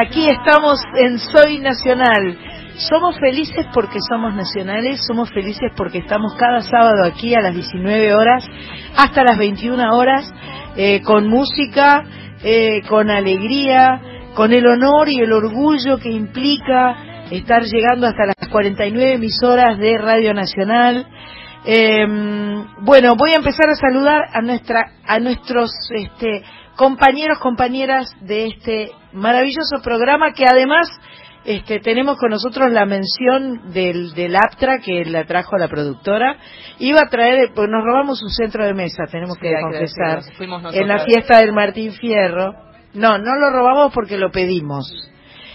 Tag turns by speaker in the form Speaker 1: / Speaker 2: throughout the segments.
Speaker 1: aquí estamos en Soy Nacional. Somos felices porque somos nacionales, somos felices porque estamos cada sábado aquí a las 19 horas hasta las 21 horas eh, con música, eh, con alegría, con el honor y el orgullo que implica estar llegando hasta las 49 emisoras de Radio Nacional. Eh, bueno, voy a empezar a saludar a nuestra, a nuestros este, compañeros, compañeras de este maravilloso programa que además este, tenemos con nosotros la mención del, del APTRA que la trajo la productora. Iba a traer, pues nos robamos un centro de mesa, tenemos
Speaker 2: Sí,
Speaker 1: que confesar, en la fiesta del Martín Fierro. No, no lo robamos porque lo pedimos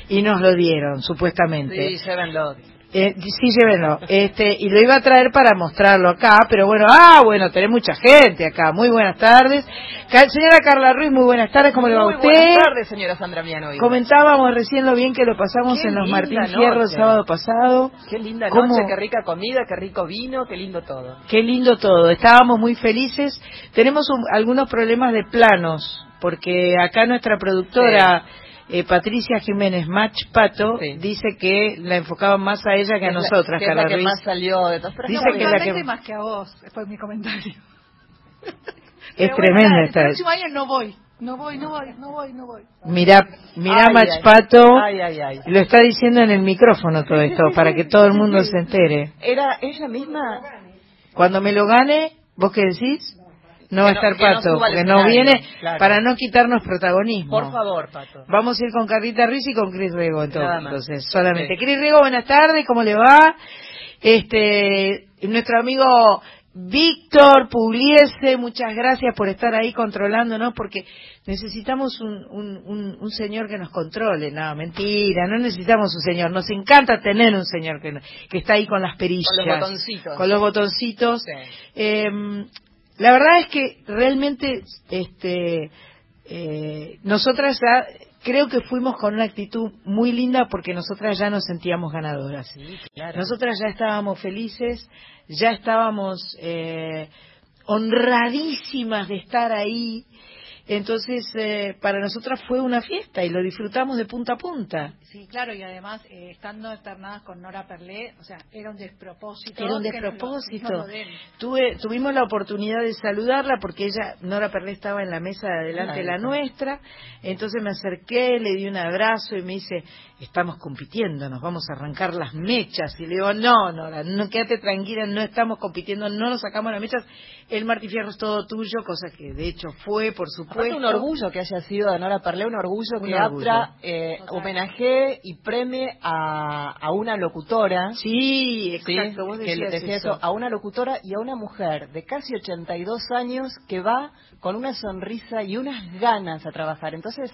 Speaker 1: y nos lo dieron, supuestamente.
Speaker 2: Sí.
Speaker 1: Eh, sí, llévenlo. Este, y lo iba a traer para mostrarlo acá, pero bueno, ah, bueno, tenés mucha gente acá. Muy buenas tardes. Ca- señora Carla Ruiz, muy buenas tardes, ¿cómo le va a
Speaker 2: Muy
Speaker 1: usted?
Speaker 2: buenas tardes, señora Sandra Mianovi.
Speaker 1: Comentábamos recién lo bien que lo pasamos
Speaker 2: Qué
Speaker 1: en los Martín
Speaker 2: noche.
Speaker 1: Fierro el sábado pasado.
Speaker 2: Qué linda
Speaker 1: ¿Cómo?
Speaker 2: noche, qué rica comida, qué rico vino, qué lindo todo.
Speaker 1: Qué lindo todo. Estábamos muy felices. Tenemos un- algunos problemas de planos, porque acá nuestra productora eh, Patricia Jiménez Mach Pato
Speaker 2: Sí.
Speaker 1: dice que la enfocaban más a ella que a
Speaker 2: Es la-
Speaker 1: nosotras,
Speaker 2: que es
Speaker 1: Carla
Speaker 2: la que
Speaker 1: Ruiz.
Speaker 2: más salió de todas. pero
Speaker 1: Dice
Speaker 2: muy
Speaker 1: que la que-
Speaker 3: más que a vos, fue mi comentario.
Speaker 1: Es
Speaker 3: Pero bueno,
Speaker 1: tremenda esta.
Speaker 3: El próximo año no voy, no voy, no voy, no voy, no voy.
Speaker 1: Mirá, mirá
Speaker 2: Ay,
Speaker 1: Mach
Speaker 2: ay.
Speaker 1: Pato.
Speaker 2: Ay, ay, ay.
Speaker 1: Lo está diciendo en el micrófono todo esto, para que todo el mundo se entere.
Speaker 2: Era ella misma.
Speaker 1: Cuando me lo gane, ¿vos qué decís? No va a estar Pato, porque no viene
Speaker 2: claro.
Speaker 1: para no quitarnos protagonismo.
Speaker 2: Por favor, Pato.
Speaker 1: Vamos a ir con Carlita Ruiz y con Cris Rego entonces, solamente.
Speaker 2: Sí.
Speaker 1: Cris Rego, buenas tardes, ¿cómo le va? Este, nuestro amigo Víctor Pugliese, muchas gracias por estar ahí controlándonos porque necesitamos un, un, un, un señor que nos controle. No, mentira, no necesitamos un señor. Nos encanta tener un señor que, que está ahí con las perillas.
Speaker 2: Con los botoncitos.
Speaker 1: Con los botoncitos.
Speaker 2: Sí.
Speaker 1: Eh, la verdad es que realmente este eh, nosotras ya creo que fuimos con una actitud muy linda porque nosotras ya nos sentíamos ganadoras.
Speaker 2: Sí, claro.
Speaker 1: Nosotras ya estábamos felices, ya estábamos eh, honradísimas de estar ahí. Entonces, eh, para nosotras fue una fiesta y lo disfrutamos de punta a punta.
Speaker 3: Sí, claro, y además, eh, estando alternadas con Nora Perlé, o sea, era un despropósito.
Speaker 1: Era un
Speaker 3: que nos lo-
Speaker 1: despropósito.
Speaker 3: nos lo den.
Speaker 1: Tuve, tuvimos la oportunidad de saludarla porque ella, Nora Perlé, estaba en la mesa de adelante de la nuestra. Entonces me acerqué, le di un abrazo y me dice, estamos compitiendo, nos vamos a arrancar las mechas. Y le digo, no, Nora, no, quédate tranquila, no estamos compitiendo, no nos sacamos las mechas. El Martí Fierro es todo tuyo, cosa que de hecho fue, por supuesto.
Speaker 2: Aparte un orgullo que haya sido de Nora Perlé, un orgullo
Speaker 1: Un
Speaker 2: que
Speaker 1: orgullo.
Speaker 2: APTRA eh,
Speaker 3: Total.
Speaker 2: homenajee y premie a, a una locutora.
Speaker 1: Sí,
Speaker 2: ¿sí?
Speaker 1: exacto, vos
Speaker 2: que
Speaker 1: decías
Speaker 2: le decía
Speaker 1: eso.
Speaker 2: eso, a una locutora y a una mujer de casi 82 años que va con una sonrisa y unas ganas a trabajar. Entonces,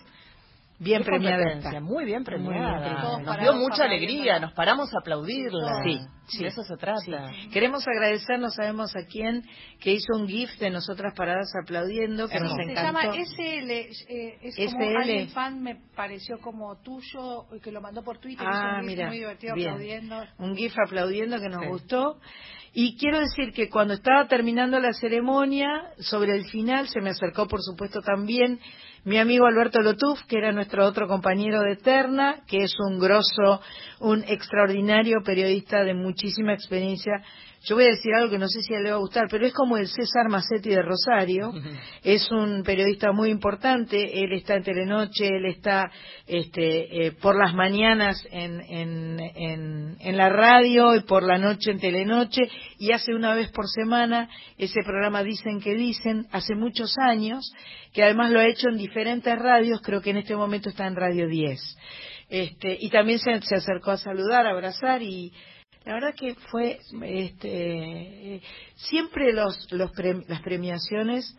Speaker 1: Bien premiada está.
Speaker 2: Muy bien
Speaker 1: Muy bien
Speaker 2: premiada. Nos dio mucha alegría, nos paramos a aplaudirla.
Speaker 1: Sí, sí.
Speaker 2: De eso se trata.
Speaker 1: Sí. Queremos agradecer, no sabemos a quién, que hizo un GIF de nosotras paradas aplaudiendo, que nos
Speaker 3: Se
Speaker 1: encantó.
Speaker 3: llama SL, eh, es como
Speaker 1: SL.
Speaker 3: alguien fan, me pareció como tuyo, que lo mandó por Twitter, hizo
Speaker 1: Ah,
Speaker 3: un GIF
Speaker 1: mira,
Speaker 3: muy divertido
Speaker 1: bien.
Speaker 3: aplaudiendo.
Speaker 1: Un GIF aplaudiendo que nos
Speaker 2: Sí.
Speaker 1: gustó. Y quiero decir que cuando estaba terminando la ceremonia, sobre el final, se me acercó, por supuesto, también mi amigo Alberto Lotuf, que era nuestro otro compañero de Terna, que es un grosso, un extraordinario periodista de muchísima experiencia. Yo voy a decir algo que no sé si a él le va a gustar, pero es como el César Macetti de Rosario. Es un periodista muy importante. Él está en Telenoche, él está este, eh, por las mañanas en, en, en, en la radio y por la noche en Telenoche y hace una vez por semana ese programa Dicen que Dicen, hace muchos años, que además lo ha hecho en diferentes radios, creo que en este momento está en Radio 10. Este, y también se, se acercó a saludar, a abrazar y la verdad que fue este siempre los, los pre- las premiaciones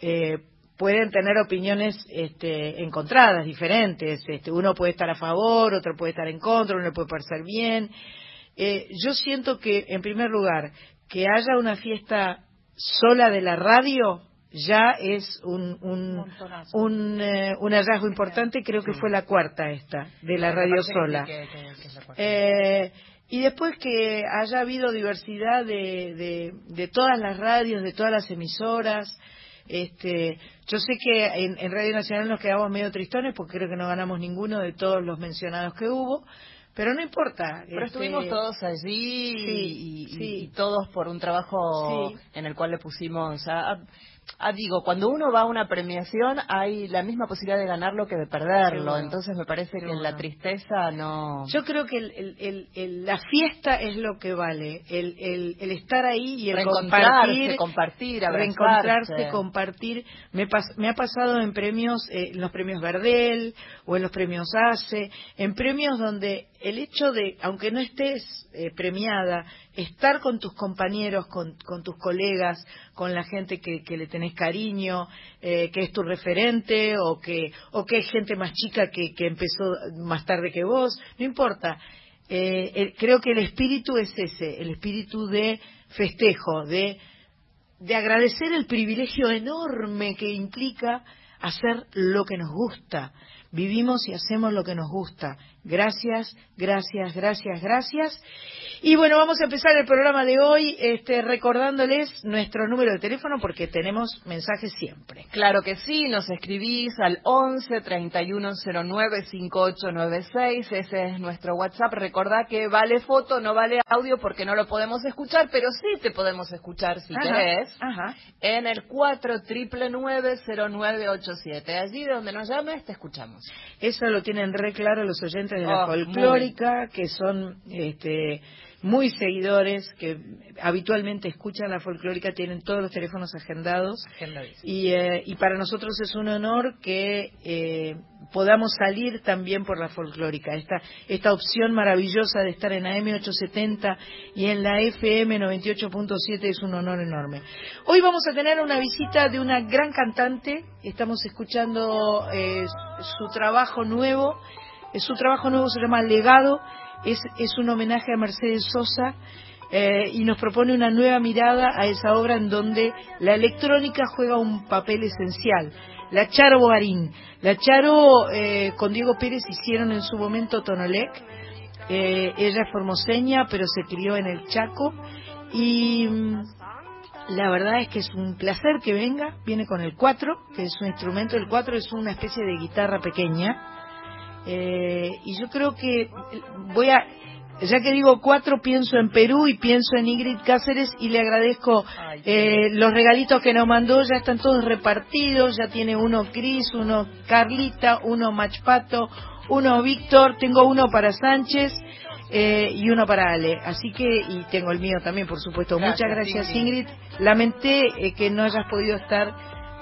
Speaker 1: eh, pueden tener opiniones este, encontradas, diferentes. Este, uno puede estar a favor, otro puede estar en contra, uno le puede parecer bien. Eh, yo siento que, en primer lugar, que haya una fiesta sola de la radio ya es un un, un, eh, un hallazgo importante, creo que fue la cuarta esta, de la radio sola. Eh, y después que haya habido diversidad de, de, de, todas las radios, de todas las emisoras. Este, yo sé que en, en Radio Nacional nos quedamos medio tristones porque creo que no ganamos ninguno de todos los mencionados que hubo, pero no importa.
Speaker 2: Pero este, estuvimos todos allí y, todos por un trabajo en el cual le pusimos a, Ah, digo, cuando uno va a una premiación hay la misma posibilidad de ganarlo que de perderlo, entonces me parece que la tristeza no...
Speaker 1: Yo creo que el, la fiesta es lo que vale, el, estar ahí y el compartir,
Speaker 2: compartir
Speaker 1: reencontrarse, compartir. Me, me ha pasado en premios, eh, en los premios Gardel o en los premios ACE, en premios donde el hecho de, aunque no estés eh, premiada, estar con tus compañeros, con, tus colegas, con la gente que, le tenés cariño, eh, que es tu referente o que, o que es gente más chica que, empezó más tarde que vos, no importa. Eh, creo que el espíritu es ese, el espíritu de festejo, de agradecer el privilegio enorme que implica hacer lo que nos gusta. Vivimos y hacemos lo que nos gusta. Gracias, gracias, gracias, gracias. Y bueno, vamos a empezar el programa de hoy este, recordándoles nuestro número de teléfono porque tenemos mensajes siempre.
Speaker 2: Claro que sí, nos escribís al 11 3109 5896, ese es nuestro WhatsApp. Recordá que vale foto, no vale audio porque no lo podemos escuchar, pero sí te podemos escuchar si querés en el 4 0987. Allí donde nos llames te escuchamos.
Speaker 1: Eso lo tienen re claro los oyentes de la oh, folclórica, que son este muy seguidores que habitualmente escuchan la folclórica, tienen todos los teléfonos agendados. Y, eh, y para nosotros es un honor que eh, podamos salir también por la folclórica. Esta, esta opción maravillosa de estar en AM870 y en la FM 98.7 es un honor enorme. Hoy vamos a tener una visita de una gran cantante. Estamos escuchando eh, su trabajo nuevo. Su trabajo nuevo se llama Legado es, es un homenaje a Mercedes Sosa eh, y nos propone una nueva mirada a esa obra en donde la electrónica juega un papel esencial. La Charo Bogarín. La Charo eh, con Diego Pérez hicieron en su momento Tonolec. Eh, ella es formoseña, pero se crió en el Chaco. Y mm, la verdad es que es un placer que venga. Viene con el cuatro, que es un instrumento. El cuatro es una especie de guitarra pequeña eh, y yo creo que voy a, ya que digo cuatro, pienso en Perú y pienso en Ingrid Cáceres y le agradezco eh, los regalitos que nos mandó, ya están todos repartidos, ya tiene uno Cris, uno Carlita, uno Machpato, uno Víctor, tengo uno para Sánchez. Eh, y uno para Ale. Así que, y tengo el mío también, por supuesto. Muchas gracias, Ingrid. Lamenté que no hayas podido estar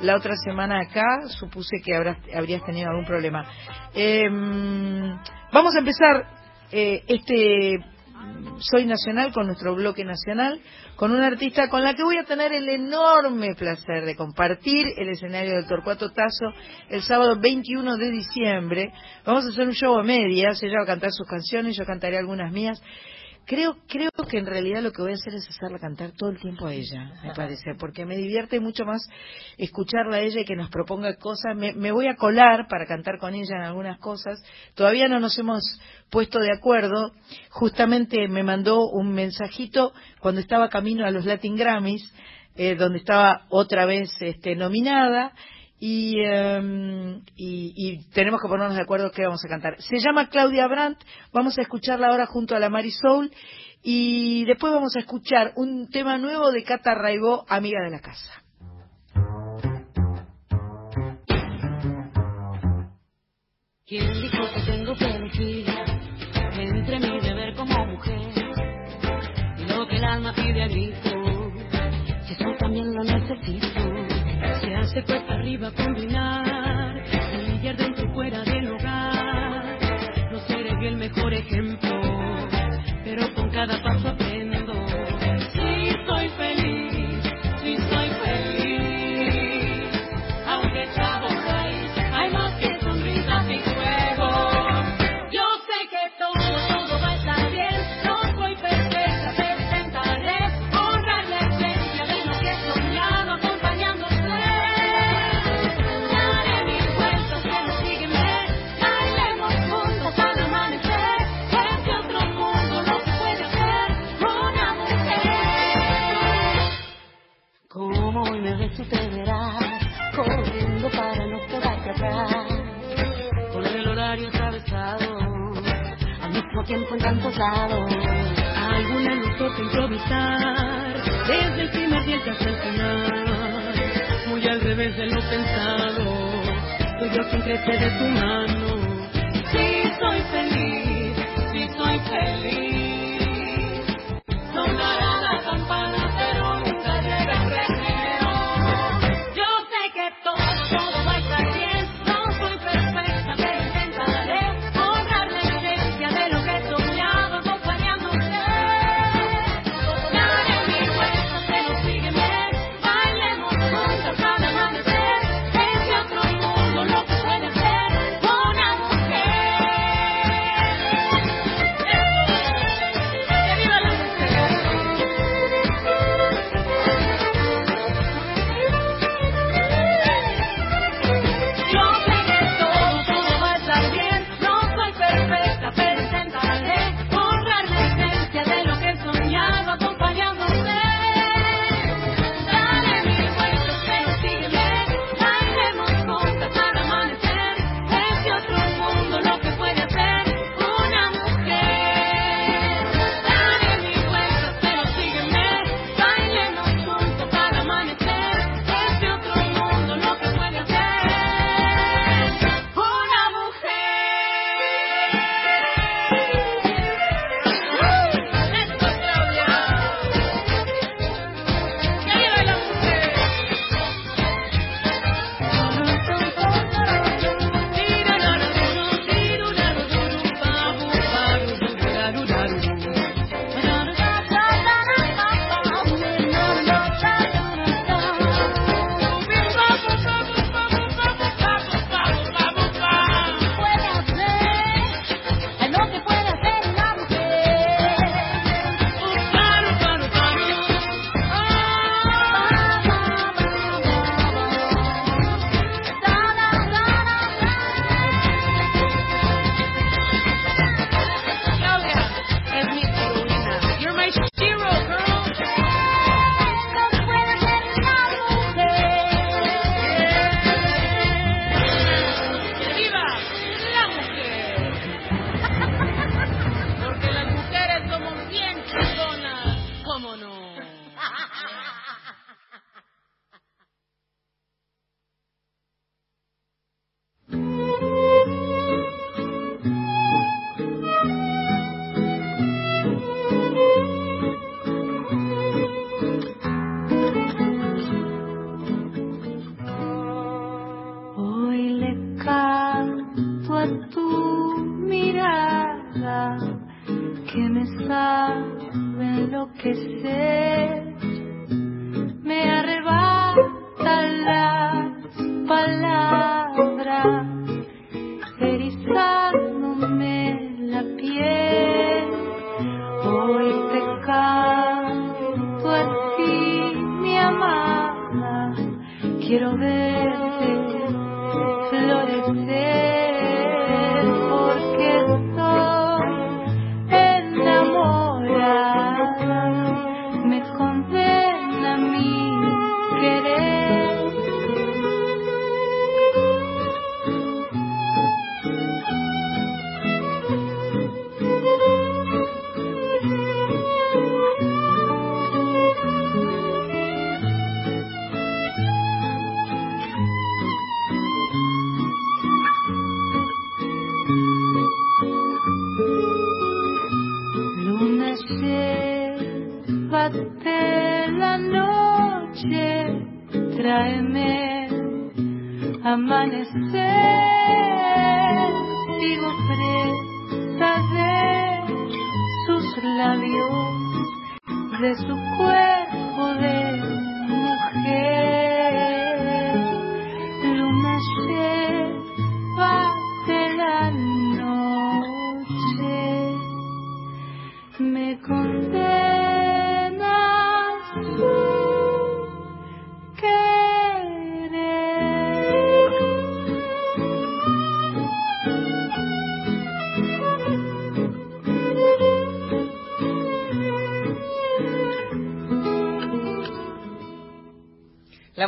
Speaker 1: la otra semana acá, supuse que habrás, habrías tenido algún problema. Em, vamos a empezar eh, este Soy Nacional con nuestro bloque nacional, con una artista con la que voy a tener el enorme placer de compartir el escenario del Torcuato Tazo el sábado 21 de diciembre. Vamos a hacer un show a medias, ella va a cantar sus canciones, yo cantaré algunas mías. Creo, creo que en realidad lo que voy a hacer es hacerla cantar todo el tiempo a ella, me parece, porque me divierte mucho más escucharla a ella y que nos proponga cosas. Me, me, voy a colar para cantar con ella en algunas cosas. Todavía no nos hemos puesto de acuerdo. Justamente me mandó un mensajito cuando estaba camino a los Latin Grammys, eh, donde estaba otra vez este, nominada Em, y, y, tenemos que ponernos de acuerdo qué vamos a cantar. Se llama Claudia Brandt, vamos a escucharla ahora junto a la Marisol y después vamos a escuchar un tema nuevo de Cata Raibó, amiga de la casa.
Speaker 4: ¿Quién dijo que tengo que entre mi deber como mujer y lo que el alma pide a grito? Si eso también lo necesito se hace cuesta arriba combinar, humillar dentro y fuera del hogar. No seré el mejor ejemplo, pero con cada paso vez tú te verás corriendo para no quedarte atrás. Por el horario atravesado, al mismo tiempo en tantos lados. Alguna luz toca improvisar, desde el primer día hasta el final. Muy al revés de lo pensado, soy yo quien crece de tu mano. Si sí, soy feliz, si sí, soy
Speaker 2: feliz.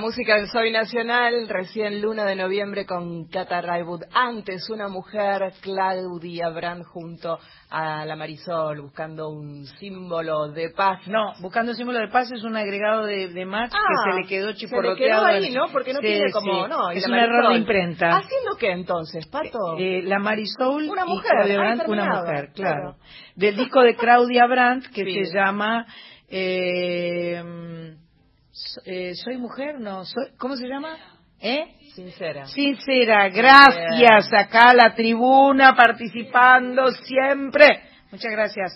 Speaker 2: Música del Soy Nacional, recién luna de noviembre con Cata. Antes, una mujer, Claudia Brand, junto a la Marisol, buscando un símbolo de paz.
Speaker 1: No, buscando un símbolo de paz es un agregado de, de Match que
Speaker 2: Ah,
Speaker 1: se le quedó
Speaker 2: se le
Speaker 1: chiporroteado.
Speaker 2: quedó ahí,
Speaker 1: en-
Speaker 2: ¿no? Porque no
Speaker 1: Sí,
Speaker 2: tiene como...
Speaker 1: sí.
Speaker 2: No, y
Speaker 1: es un error de imprenta.
Speaker 2: ¿Haciendo qué entonces, Pato?
Speaker 1: Eh, la Marisol
Speaker 2: Una
Speaker 1: y
Speaker 2: mujer,
Speaker 1: Claudia
Speaker 2: ah,
Speaker 1: Brandt, una mujer, claro.
Speaker 2: claro.
Speaker 1: Del disco de Claudia Brandt que
Speaker 2: Sí.
Speaker 1: se llama eh, eh, Soy mujer, no, soy, ¿cómo se llama? ¿Eh?
Speaker 2: Sincera.
Speaker 1: Sincera, gracias acá a la tribuna participando siempre. Muchas gracias.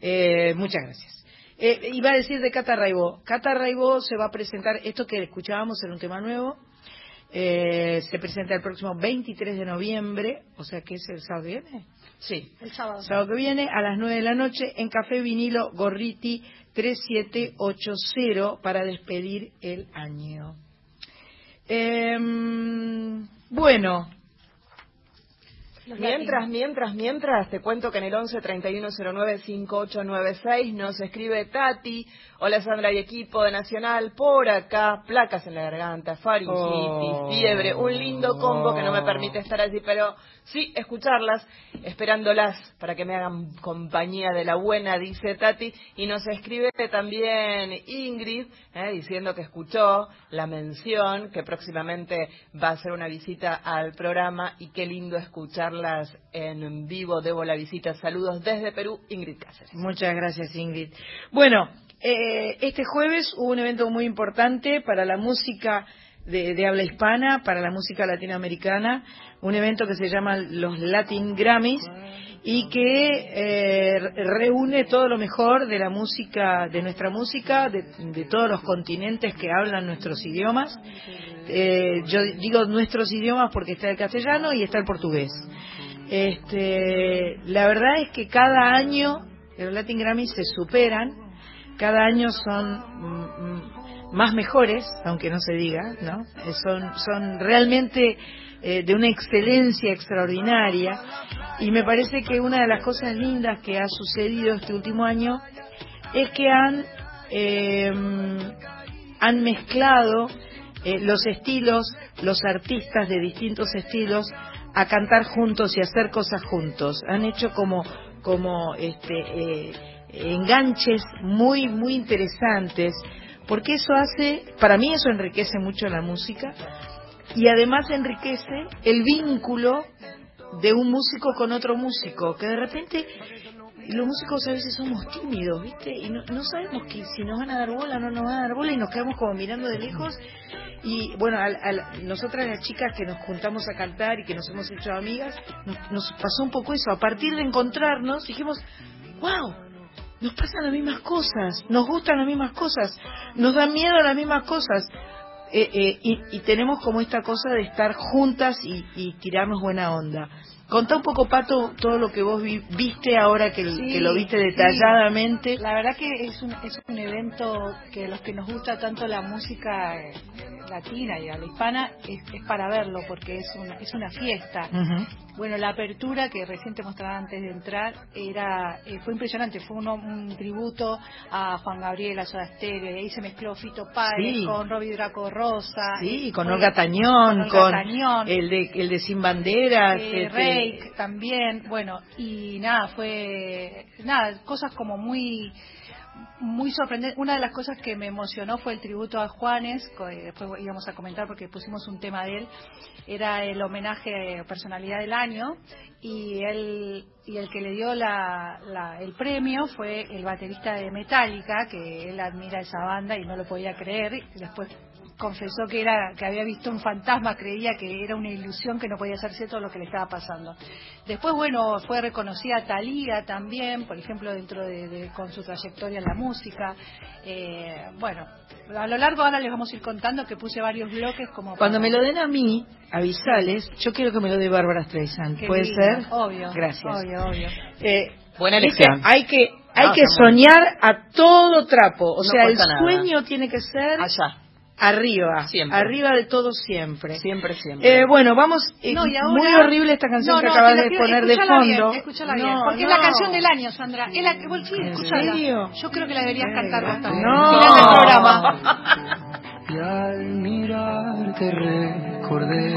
Speaker 1: Eh, muchas gracias. Eh, iba a decir de Cata Raibó. Cata Raibó se va a presentar, esto que escuchábamos en un tema nuevo, eh, se presenta el próximo 23 de noviembre, o sea que es el sábado que viene.
Speaker 2: Sí.
Speaker 3: El sábado.
Speaker 1: Sábado que viene a las 9 de la noche en Café Vinilo Gorriti 3780 para despedir el año. Em, bueno,
Speaker 2: Mientras, mientras, mientras, te cuento que en el 11 3109 5896 nos escribe Tati. Hola Sandra y equipo de Nacional, por acá, placas en la garganta, faringitis,
Speaker 1: Oh.
Speaker 2: fiebre, un lindo combo que no me permite estar allí, pero sí escucharlas, esperándolas para que me hagan compañía de la buena, dice Tati. Y nos escribe también Ingrid, eh, diciendo que escuchó la mención, que próximamente va a hacer una visita al programa y qué lindo escucharlas en vivo. Debo la visita. Saludos desde Perú, Ingrid Cáceres.
Speaker 1: muchas gracias Ingrid. Bueno, eh, este jueves hubo un evento muy importante para la música de, de habla hispana, para la música latinoamericana, un evento que se llama los Latin Grammys y que eh, re- reúne todo lo mejor de la música, de nuestra música, de, de todos los continentes que hablan nuestros idiomas. Eh, yo digo nuestros idiomas porque está el castellano y está el portugués. Este, la verdad es que cada año los Latin Grammys se superan, cada año son mm, mm, más mejores, aunque no se diga, ¿no? Eh, Son, son realmente eh, de una excelencia extraordinaria y me parece que una de las cosas lindas que ha sucedido este último año es que han eh, han mezclado los estilos, los artistas de distintos estilos a cantar juntos y hacer cosas juntos. Han hecho como como este enganches muy muy interesantes porque eso hace, para mí eso enriquece mucho la música y además enriquece el vínculo de un músico con otro músico, que de repente los músicos a veces somos tímidos, ¿viste? Y no, sabemos que si nos van a dar bola o no nos van a dar bola y nos quedamos como mirando de lejos. Y bueno, al- al- nosotras las chicas que nos juntamos a cantar y que nos hemos hecho amigas, nos, nos pasó un poco eso. A partir de encontrarnos, dijimos, wow, nos pasan las mismas cosas, nos gustan las mismas cosas, nos dan miedo las mismas cosas. Eh, eh, y, y tenemos como esta cosa de estar juntas y, y tirarnos buena onda. Contá un poco, Pato, todo lo que vos vi- viste ahora que,
Speaker 3: Sí,
Speaker 1: que lo viste
Speaker 3: sí.
Speaker 1: detalladamente.
Speaker 3: La verdad que es un, es un evento que los que nos gusta tanto la música eh, latina y a la hispana es, es para verlo porque es una, es una fiesta. Bueno, la apertura que recién te mostraba antes de entrar era eh, fue impresionante, fue uno- un tributo a Juan Gabriel, a Soda Stereo, y ahí se mezcló Fito Páez
Speaker 1: Sí.
Speaker 3: con Robbie Draco Rosa.
Speaker 1: Sí,
Speaker 3: y
Speaker 1: con Olga Tañón,
Speaker 3: Olga
Speaker 1: con el de el de Sin Banderas,
Speaker 3: Eh,
Speaker 1: este,
Speaker 3: Rake también, bueno, y nada, fue, nada, cosas como muy, muy sorprendentes. Una de las cosas que me emocionó fue el tributo a Juanes, que después íbamos a comentar porque pusimos un tema de él, era el homenaje a personalidad del año, y él, y el que le dio la, la- el premio fue el baterista de Metallica, que él admira esa banda y no lo podía creer, y después confesó que era que había visto un fantasma, creía que era una ilusión, que no podía ser cierto lo que le estaba pasando. Después, bueno, fue reconocida Talía también, por ejemplo, dentro de, de- con su trayectoria en la música. Eh, bueno, a lo largo ahora les vamos a ir contando que puse varios bloques como
Speaker 1: Cuando
Speaker 3: para-
Speaker 1: me lo den a mí, avisales, yo quiero que me lo dé Bárbara Streisand.
Speaker 3: Qué
Speaker 1: ¿Puede
Speaker 3: lindo,
Speaker 1: ser?
Speaker 3: Obvio.
Speaker 1: Gracias.
Speaker 3: Obvio, obvio.
Speaker 1: Eh,
Speaker 2: Buena elección.
Speaker 1: Hay que hay
Speaker 2: No,
Speaker 1: que soñar a todo trapo. O
Speaker 2: No
Speaker 1: sea, el
Speaker 2: nada.
Speaker 1: sueño tiene que ser
Speaker 2: Allá.
Speaker 1: Arriba,
Speaker 2: Siempre.
Speaker 1: arriba de todo siempre.
Speaker 2: Siempre, siempre.
Speaker 1: Eh, bueno, vamos. eh,
Speaker 3: No, y ahora-
Speaker 1: Muy horrible esta canción
Speaker 3: No,
Speaker 1: que acabas de poner de
Speaker 3: bien,
Speaker 1: fondo.
Speaker 3: escuchala bien,
Speaker 1: No,
Speaker 3: porque es la canción del año, Sandra. Es la que vos sí,
Speaker 1: ¿En
Speaker 3: escuchala.
Speaker 1: serio?
Speaker 3: Yo creo que la deberías cantar también.
Speaker 1: no.
Speaker 3: Mirá el programa.
Speaker 5: Y al mirarte recordé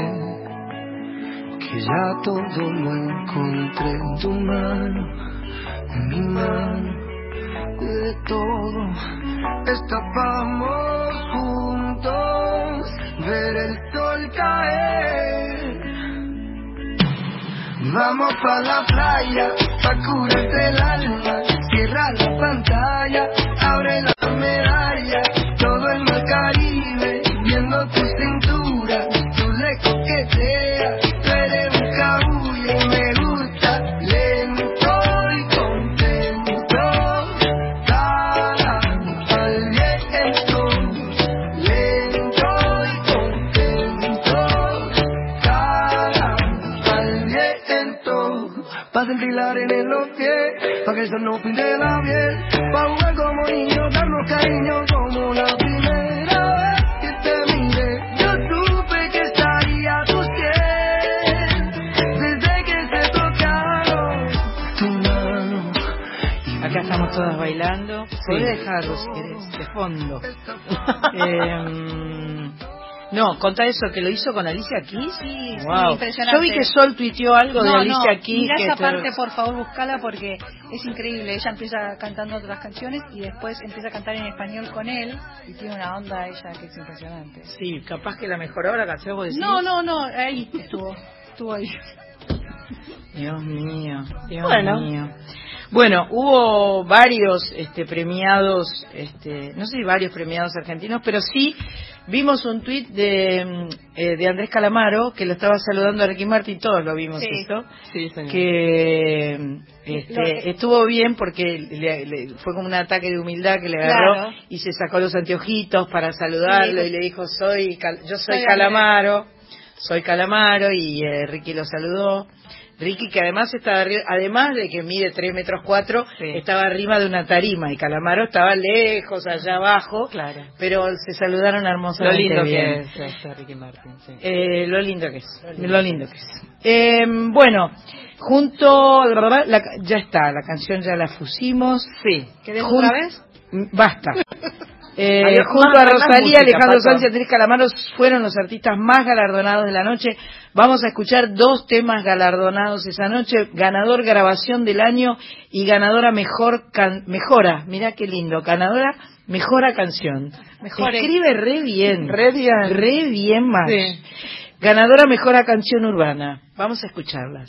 Speaker 5: que ya todo lo encontré en tu mano, en mi mano, de todo escapamos juntos, ver el sol caer. Vamos pa' la playa, pa' curarte el alma, cierra la pantalla, sol no pinte la piel, pa' jugar como niños, darnos cariño como la primera vez que te miré, yo supe que estaría a tus pies, desde que se tocaron tu mano.
Speaker 1: Acá estamos todas bailando. Podés dejarlo si querés, de fondo. Em, no, contá eso, que lo hizo con Alicia Keys.
Speaker 3: Sí, sí,
Speaker 1: Wow.
Speaker 3: impresionante.
Speaker 1: Yo vi que Sol tuiteó algo de
Speaker 3: No,
Speaker 1: Alicia
Speaker 3: no,
Speaker 1: Keys.
Speaker 3: mirá
Speaker 1: que
Speaker 3: esa
Speaker 1: te-
Speaker 3: parte, por favor, buscala porque es increíble. Ella empieza cantando otras canciones y después empieza a cantar en español con él y tiene una onda ella que es impresionante.
Speaker 1: Sí, capaz que la mejoró la canción, vos decís.
Speaker 3: No, no, no, ahí estuvo, estuvo ahí.
Speaker 1: Dios mío, Dios
Speaker 2: Bueno.
Speaker 1: mío. Bueno, hubo varios este, premiados, este, no sé si varios premiados argentinos, pero sí vimos un tuit de, eh, de Andrés Calamaro que lo estaba saludando a Ricky Martin, todos lo vimos
Speaker 3: Sí.
Speaker 1: esto,
Speaker 2: Sí, señor.
Speaker 1: que este, estuvo bien porque le- le- fue como un ataque de humildad que le agarró
Speaker 3: Claro.
Speaker 1: y se sacó los anteojitos para saludarlo
Speaker 3: Sí.
Speaker 1: y le dijo soy Cal- yo soy,
Speaker 3: Soy
Speaker 1: Calamaro soy Calamaro y eh, Ricky lo saludó Ricky que además estaba además de que mide 3 metros 4
Speaker 2: Sí.
Speaker 1: estaba arriba de una tarima y Calamaro estaba lejos allá abajo
Speaker 2: Claro.
Speaker 1: pero se saludaron
Speaker 2: Lo
Speaker 1: hermosamente
Speaker 2: lindo
Speaker 1: bien.
Speaker 2: que es este Ricky Martin, sí.
Speaker 1: Eh, lo lindo que es, lo lindo que es. Eh, bueno, junto, la- ya está, la canción ya la fusimos.
Speaker 2: Sí.
Speaker 3: ¿Querés
Speaker 1: Jun-
Speaker 3: otra vez?
Speaker 1: Basta. Eh, junto a Rosalía, Alejandro
Speaker 2: Pato.
Speaker 1: Sánchez y Andrés Calamaro fueron los artistas más galardonados de la noche. Vamos a escuchar dos temas galardonados esa noche. Ganador grabación del año y ganadora mejor can- mejora. Mirá qué lindo. Ganadora mejora canción. Escribe re bien.
Speaker 2: Re bien.
Speaker 1: Re bien más.
Speaker 2: Sí.
Speaker 1: Ganadora mejora canción urbana. Vamos a escucharlas.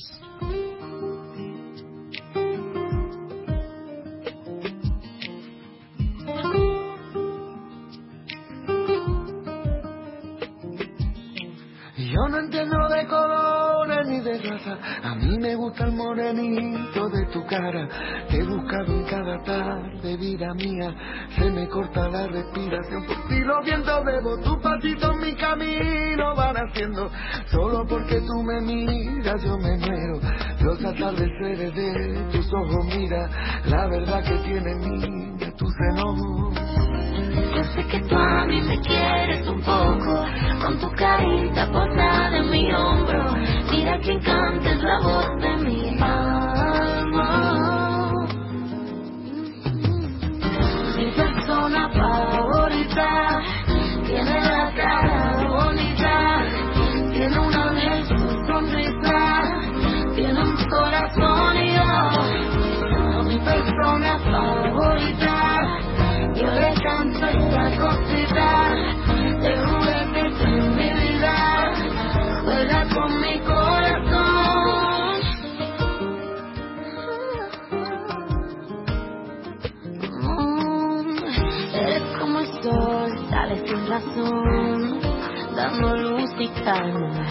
Speaker 5: Gusta el morenito de tu cara. Te he buscado en cada tarde, vida mía, se me corta la respiración. Por ti los vientos bebo, tu pasito mi camino van haciendo. Solo porque tú me miras yo me muero. Los atardeceres de tus ojos, mira, la verdad que tiene niña tus enojos.
Speaker 6: Yo sé que tú a mí me quieres un poco, con tu carita posada en mi hombro. Mira quién canta es la voz de mi alma. Mi persona favorita tiene la cara bonita, tiene un ángel su sonrisa, tiene un corazón y yo, mi persona favorita. Yo le canto esta cosita de juguete en mi vida, juega con mi corazón. Mm, Eres como el sol, sales sin razón, dando luz y calma.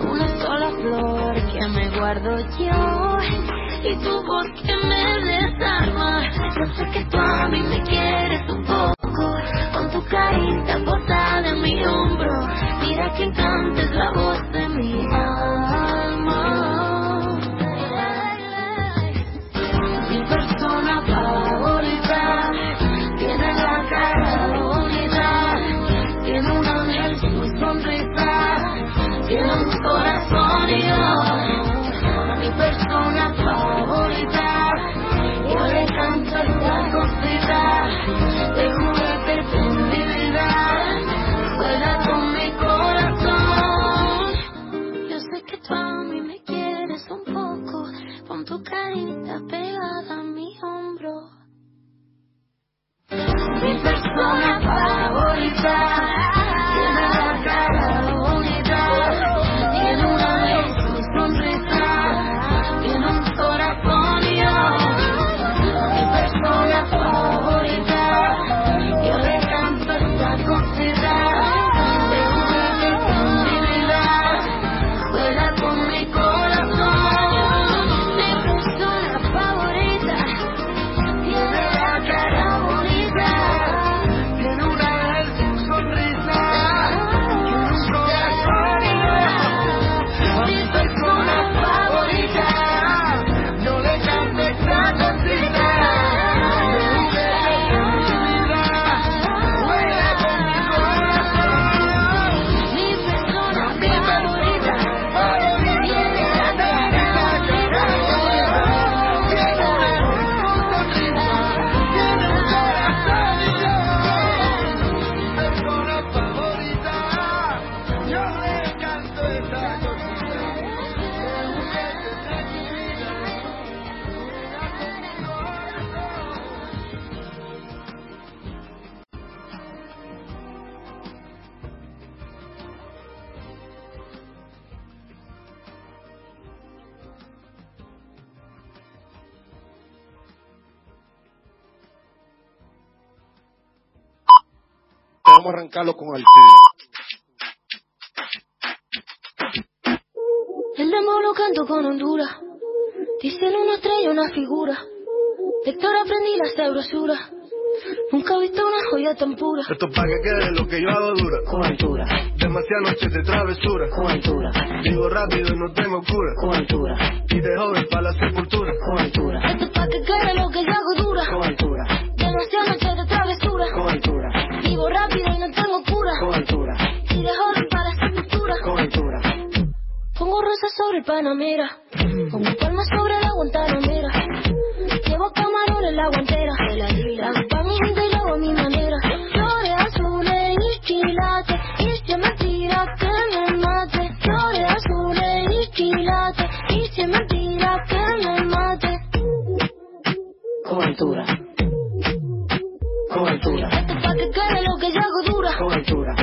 Speaker 6: Una sola flor que me guardo yo y tu voz que me desarma. Yo sé que tú a mí me quieres un poco, con tu carita posada en mi hombro. Mira quién canta
Speaker 7: Vamos a arrancarlo con altura.
Speaker 6: El demo lo canto con Honduras. Dicen una estrella, una figura. De Héctor aprendí la sabrosura. Nunca he visto una joya tan pura.
Speaker 7: Esto para que quede lo que yo hago dura.
Speaker 6: Con altura,
Speaker 7: Demasiadas noches de travesura.
Speaker 6: con altura,
Speaker 7: Vivo rápido y no tengo cura.
Speaker 6: con altura,
Speaker 7: Y de joven para la sepultura.
Speaker 6: con altura. Esto es pa' que quede lo que yo hago dura. Con altura. Demasiadas noches de travesura. Joven para la sepultura. Con altura. Pongo rosas sobre el Panamera. Pongo palmas sobre la Guantanamera. Llevo camarones en la guantera. Hago pa' mi gente y lo hago a mi manera. Flores azules y quilates. Y si es mentira que me mate. Flores azules y quilates. Y si es mentira que me mate. Cobertura. Cobertura. Esto es pa' que quede lo que yo hago dura. Cobertura.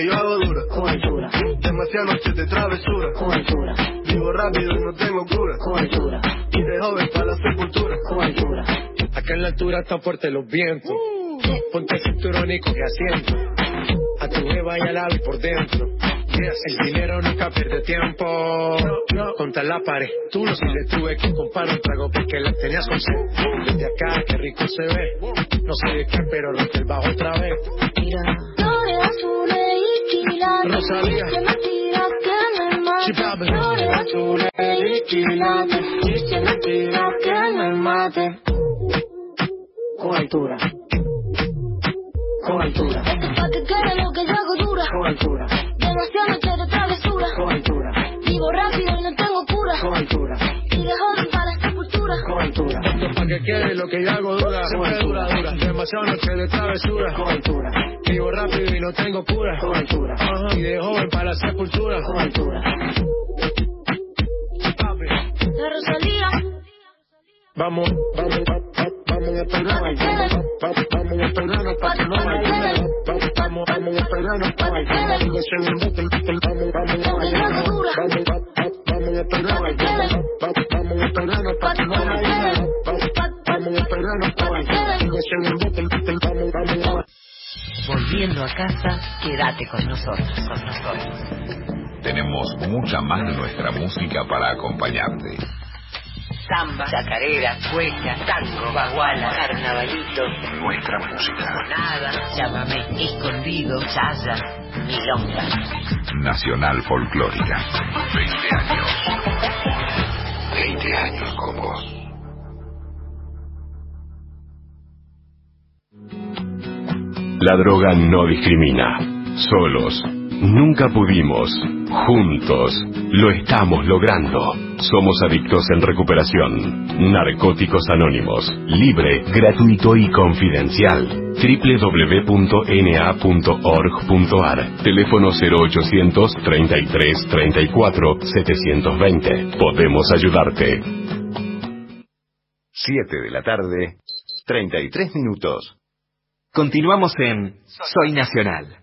Speaker 7: Que yo hago dura.
Speaker 6: Cobertura.
Speaker 7: Demasiadas noches de travesura.
Speaker 6: Cobertura.
Speaker 7: Vivo rápido y no tengo cura.
Speaker 6: Cobertura.
Speaker 7: Y de joven para la sepultura.
Speaker 6: Cobertura.
Speaker 8: Acá en la altura están fuertes los vientos. Ponte el cinturón y coge asiento. A tu jeva y al y por dentro. El dinero nunca pierde tiempo. Contra la pared. Tú no si le tuve que comprar un trago porque la tenías con sed. Desde acá, qué rico se ve. No sé de qué, pero rompe el bajo otra vez.
Speaker 6: Mira. Quilates.
Speaker 8: Rosalía.
Speaker 6: Y si es mentira que me mate.
Speaker 8: Chipabe.
Speaker 6: Flores azules y quilates. Y si es mentira que me mate. Cobertura. Cobertura. Esto es pa' que quede lo que yo hago dura. Cobertura. Demasiadas noches de travesura. Cobertura. Vivo rápido y no tengo cura. Cobertura. Y de sepultura. Cobertura.
Speaker 8: Esto para que quede lo que yo hago dura. Siempre dura, dura. Demasiado noche de travesura.
Speaker 6: Cobertura.
Speaker 8: Vivo rápido y no tengo cura.
Speaker 6: Cobertura.
Speaker 8: Ajá, Y de joven para la sepultura.
Speaker 6: Cobertura.
Speaker 8: Papi.
Speaker 6: La Rosalía.
Speaker 8: Vamos, vamos, vamos, vamos a esperar. Vamos, vamos a esperar para que no vaya. Vamos, vamos, vamos a esperar para que no vaya. Vamos, vamos a bailar. Vamos, vamos, vamos a esperar. Vamos, vamos a esperar para que no vaya. Vamos, vamos a esperar para que Vamos, vamos a
Speaker 9: Volviendo a casa, quédate con nosotros, con nosotros.
Speaker 10: Tenemos mucha más de nuestra música para acompañarte.
Speaker 9: Samba, chacarera, cueca, tango, baguala, carnavalito,
Speaker 10: Nuestra música.
Speaker 9: nada, llámame, escondido, chaya, milonga.
Speaker 10: Nacional Folclórica. 20 años. 20 años con vos.
Speaker 11: La droga no discrimina. Solos Nunca pudimos. Juntos. Lo estamos logrando. Somos adictos en recuperación. Narcóticos Anónimos. Libre, gratuito y confidencial. www.na.org.ar. Teléfono 0800 33 34 720. Podemos ayudarte.
Speaker 12: 7 de la tarde, 33 minutos. Continuamos en Soy Nacional.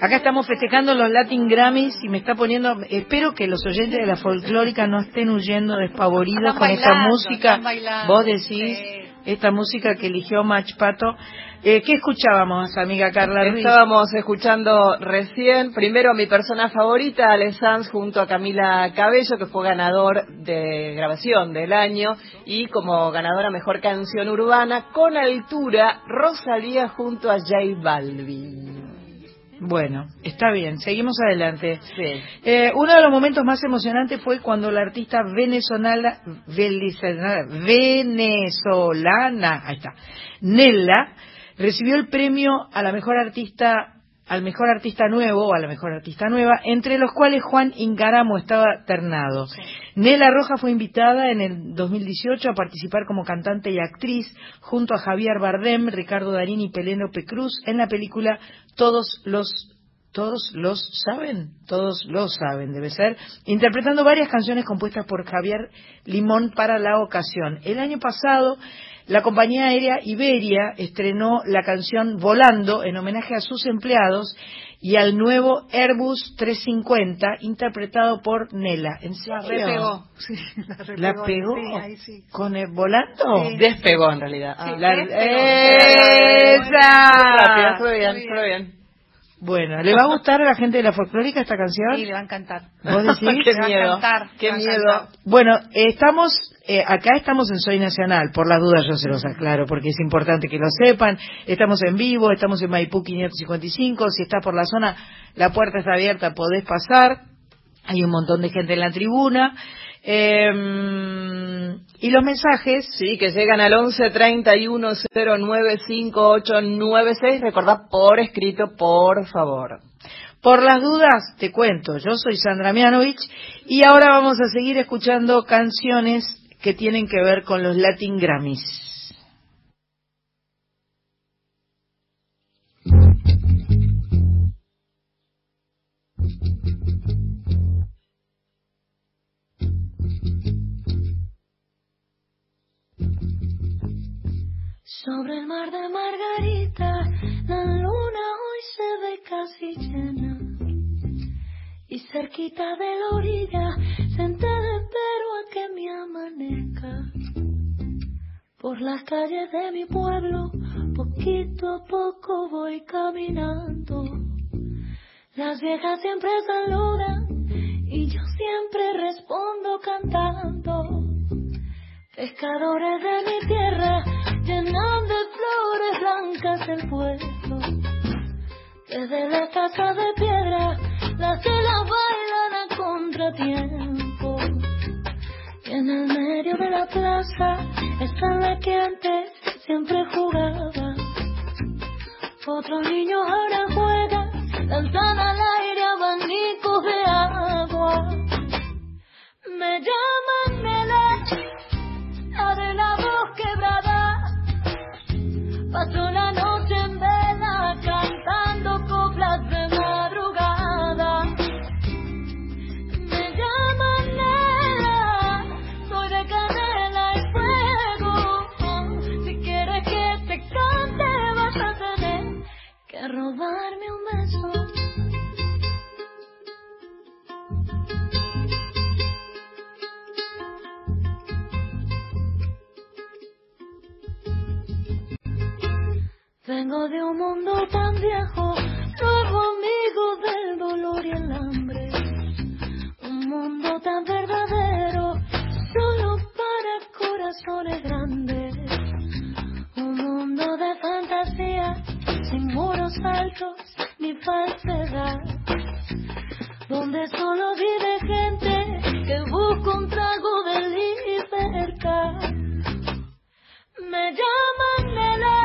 Speaker 1: Acá estamos festejando los Latin Grammys y me está poniendo. Espero que los oyentes de la folclórica no estén huyendo despavoridos
Speaker 3: Están
Speaker 1: con esta
Speaker 3: bailando,
Speaker 1: música.
Speaker 3: están bailando,
Speaker 1: Vos decís, esta música que eligió Mach Pato. Eh, ¿Qué escuchábamos, amiga Carla Ruiz?
Speaker 2: Estábamos escuchando recién, primero mi persona favorita, Ale Sanz, junto a Camila Cabello, que fue ganador de grabación del año, y como ganadora mejor canción urbana, con altura, Rosalía junto a J Balvin.
Speaker 1: Bueno, está bien, seguimos adelante.
Speaker 2: Sí.
Speaker 1: Eh, uno de los momentos más emocionantes fue cuando la artista venezolana, venezolana, venezolana, ahí está, Nella, recibió el premio a la mejor artista, al mejor artista nuevo o a la mejor artista nueva, entre los cuales Juan Ingaramo estaba ternado. Nela Roja fue invitada en el 2018 a participar como cantante y actriz junto a Javier Bardem, Ricardo Darín y Penélope Cruz en la película Todos los todos los saben, todos lo saben, debe ser, interpretando varias canciones compuestas por Javier Limón para la ocasión. El año pasado, la compañía aérea Iberia estrenó la canción Volando en homenaje a sus empleados y al nuevo Airbus 350 interpretado por Nela. ¿En serio?
Speaker 3: La repegó. Sí, la repegó.
Speaker 1: ¿La pegó?
Speaker 3: Sí, ahí sí.
Speaker 1: ¿Con el volando?
Speaker 3: Sí.
Speaker 2: Despegó en realidad.
Speaker 3: Sí,
Speaker 2: La-
Speaker 3: despegó.
Speaker 1: ¡Esa!
Speaker 2: fue bien, fue bien.
Speaker 1: Bueno, ¿le va a gustar a la gente de la folclórica esta canción?
Speaker 3: Sí, le va a encantar.
Speaker 1: ¿Vos decís?
Speaker 2: Qué
Speaker 3: Le va a
Speaker 2: miedo,
Speaker 3: encantar,
Speaker 2: qué
Speaker 3: a
Speaker 2: miedo.
Speaker 3: encantar.
Speaker 1: Bueno, estamos, eh, acá estamos en Soy Nacional, por las dudas yo se los aclaro, porque es importante que lo sepan. Estamos en vivo, estamos en Maipú 555, si estás por la zona, la puerta está abierta, podés pasar. Hay un montón de gente en la tribuna. Eh, y los mensajes,
Speaker 2: Sí, que llegan al 11 31 09 5896. Recordá por escrito, por favor.
Speaker 1: por las dudas, te cuento, yo soy Sandra Mianovich y ahora vamos a seguir escuchando canciones que tienen que ver con los Latin Grammys.
Speaker 13: Sobre el mar de Margarita, la luna hoy se ve casi llena. Y cerquita de la orilla, sentada espero a que me amanezca. Por las calles de mi pueblo, poquito a poco voy caminando. Las viejas siempre saludan y yo siempre respondo cantando. Pescadores de mi tierra llenan de flores blancas el puerto. Desde la casa de piedra las telas bailan a contratiempo. Y en el medio de la plaza está la que antes siempre jugaba. Otros niños ahora juegan, lanzan al aire abanicos de agua. Me llaman Nela la de la voz quebrada. Paso la De un mundo tan viejo, nuevo amigo del dolor y el hambre. Un mundo tan verdadero, solo para corazones grandes. Un mundo de fantasía, sin muros altos ni falsedad. Donde solo vive gente que busca un trago de
Speaker 14: libertad. Me llaman
Speaker 15: Nene.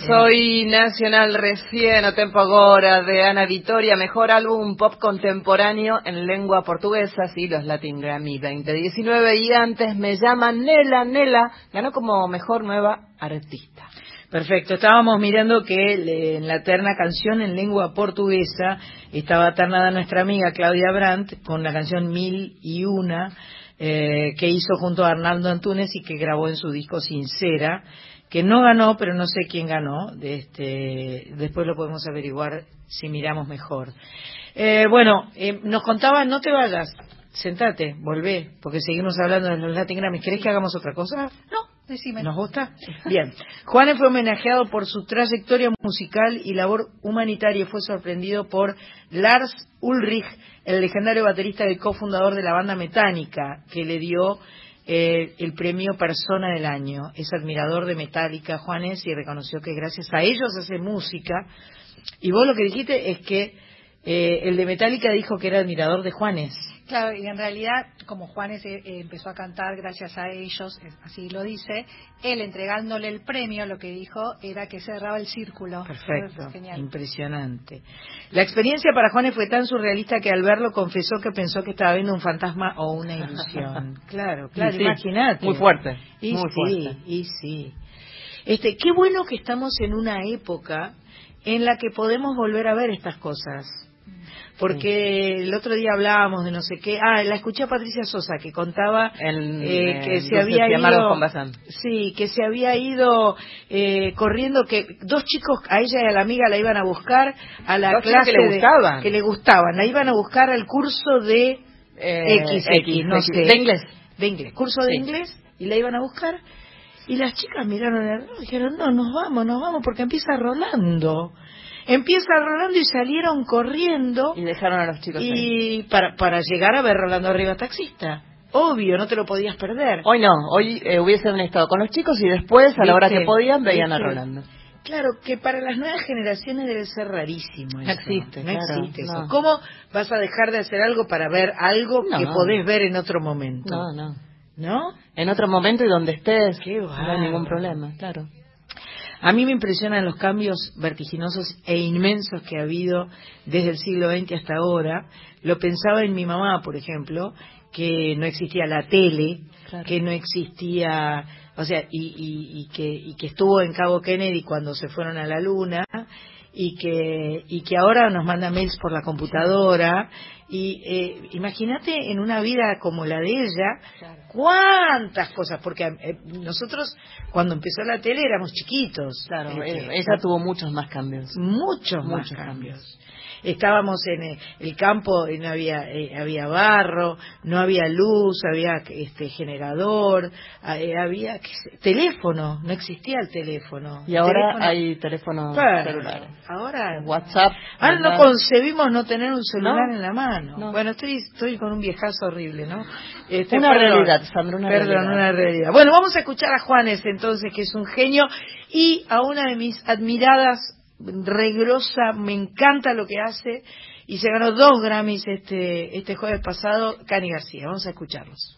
Speaker 15: Soy Nacional recién o Tempo Agora de Ana Vitoria, mejor álbum pop contemporáneo en lengua portuguesa, sí, los Latin Grammy 2019 y antes me llaman Nela, Nela, ganó como mejor nueva artista.
Speaker 1: Perfecto, estábamos mirando que en la terna canción en lengua portuguesa estaba ternada nuestra amiga Claudia Brandt con la canción Mil y Una eh, que hizo junto a Arnaldo Antunes y que grabó en su disco Sincera, que no ganó, pero no sé quién ganó. De este, después lo podemos averiguar si miramos mejor. Eh, bueno, eh, nos contaban, no te vayas, sentate, volvé, porque seguimos hablando de los Latin Grammys. ¿Querés que hagamos otra cosa?
Speaker 3: No, decime.
Speaker 1: ¿Nos gusta? Bien. Juanes fue homenajeado por su trayectoria musical y labor humanitaria y fue sorprendido por Lars Ulrich, el legendario baterista y cofundador de la banda Metánica, que le dio eh, el premio Persona del Año. Es admirador de Metallica, Juanes, y reconoció que gracias a ellos hace música. Y vos lo que dijiste es que eh, el de Metallica dijo que era admirador de Juanes.
Speaker 3: Claro, y en realidad, como Juanes eh, eh, empezó a cantar gracias a ellos, eh, así lo dice, él entregándole el premio, lo que dijo era que cerraba el círculo.
Speaker 1: Perfecto, impresionante. La experiencia para Juanes fue tan surrealista que al verlo confesó que pensó que estaba viendo un fantasma o una ilusión. claro, claro,
Speaker 15: Y sí,
Speaker 1: imagínate.
Speaker 15: muy fuerte,
Speaker 1: Y
Speaker 15: muy
Speaker 1: sí,
Speaker 15: fuerte.
Speaker 1: y sí. Este, qué bueno que estamos en una época en la que podemos volver a ver estas cosas. Porque el otro día hablábamos de no sé qué. Ah, la escuché a Patricia Sosa que contaba
Speaker 2: El,
Speaker 1: eh, que
Speaker 2: eh,
Speaker 1: se había ido. Sí, que se había ido eh, corriendo, que dos chicos, a ella y a la amiga la iban a buscar a la
Speaker 2: Dos
Speaker 1: clase
Speaker 2: que le
Speaker 1: de-
Speaker 2: gustaban.
Speaker 1: que le gustaban, la iban a buscar al curso de
Speaker 2: Eh,
Speaker 1: X,
Speaker 2: X,
Speaker 1: no sé.
Speaker 2: de inglés.
Speaker 1: De inglés, curso de
Speaker 2: Sí.
Speaker 1: inglés, y la iban a buscar. Y las chicas miraron y dijeron, no, nos vamos, nos vamos, porque empieza Rolando. Empieza Rolando y salieron corriendo.
Speaker 2: Y dejaron a los chicos ahí.
Speaker 1: Y para, para llegar a ver Rolando Arriba Taxista. Obvio, no te lo podías perder.
Speaker 2: Hoy no, hoy eh, hubiesen estado con los chicos y después, a la hora que podían, veían a. Rolando.
Speaker 1: Claro, que para las nuevas generaciones debe ser rarísimo eso.
Speaker 2: No existe,
Speaker 1: No
Speaker 2: claro,
Speaker 1: existe eso.
Speaker 2: no.
Speaker 1: ¿Cómo vas a dejar de hacer algo para ver algo
Speaker 2: No.
Speaker 1: que podés ver en otro momento?
Speaker 2: No, no.
Speaker 1: ¿No?
Speaker 2: En otro momento y donde estés,
Speaker 1: Qué
Speaker 2: no hay ningún problema, claro.
Speaker 1: A mí me impresionan los cambios vertiginosos e inmensos que ha habido desde el siglo XX hasta ahora. Lo pensaba en mi mamá, por ejemplo, que no existía la tele,
Speaker 2: Claro.
Speaker 1: que no existía, o sea, y, y- y que, y que estuvo en Cabo Kennedy cuando se fueron a la luna, y que, y que ahora nos manda mails por la computadora. Y eh, imagínate en una vida como la de ella, cuántas cosas, porque eh, nosotros cuando empezó la tele éramos chiquitos.
Speaker 2: Claro,
Speaker 1: Este,
Speaker 2: eh, ella tuvo muchos más cambios.
Speaker 1: muchos más
Speaker 2: Muchos
Speaker 1: cambios. Estábamos en eh, el campo y no había eh, había barro, no había luz, había este generador, eh, había teléfono, no existía el teléfono.
Speaker 2: Y ahora
Speaker 1: Teléfono-
Speaker 2: hay teléfonos
Speaker 1: Claro,
Speaker 2: celulares.
Speaker 1: Ahora
Speaker 2: WhatsApp.
Speaker 1: Ahora no concebimos no tener un celular
Speaker 2: No.
Speaker 1: en la mano.
Speaker 2: No.
Speaker 1: Bueno, estoy estoy con un viejazo horrible, ¿no? Este,
Speaker 2: Una
Speaker 1: perdón.
Speaker 2: realidad, Sandra, una
Speaker 1: Perdón,
Speaker 2: realidad.
Speaker 1: una realidad. Bueno, vamos a escuchar a Juanes entonces, que es un genio, y a una de mis admiradas, regrosa, me encanta lo que hace, y se ganó dos Grammys este, este jueves pasado, Cani García. Vamos a escucharlos.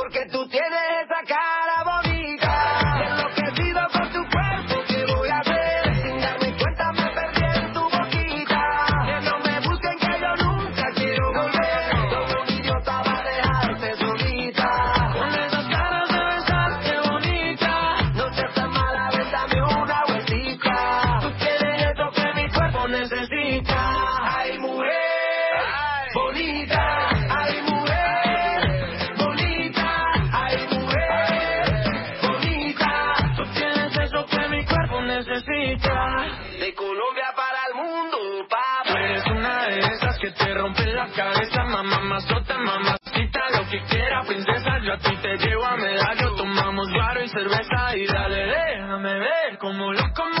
Speaker 5: la cabeza, mamá, mazota, mamacita, lo que quiera, princesa, yo a ti te llevo a medallo, tomamos guaro y cerveza y dale, déjame ver cómo lo, cómo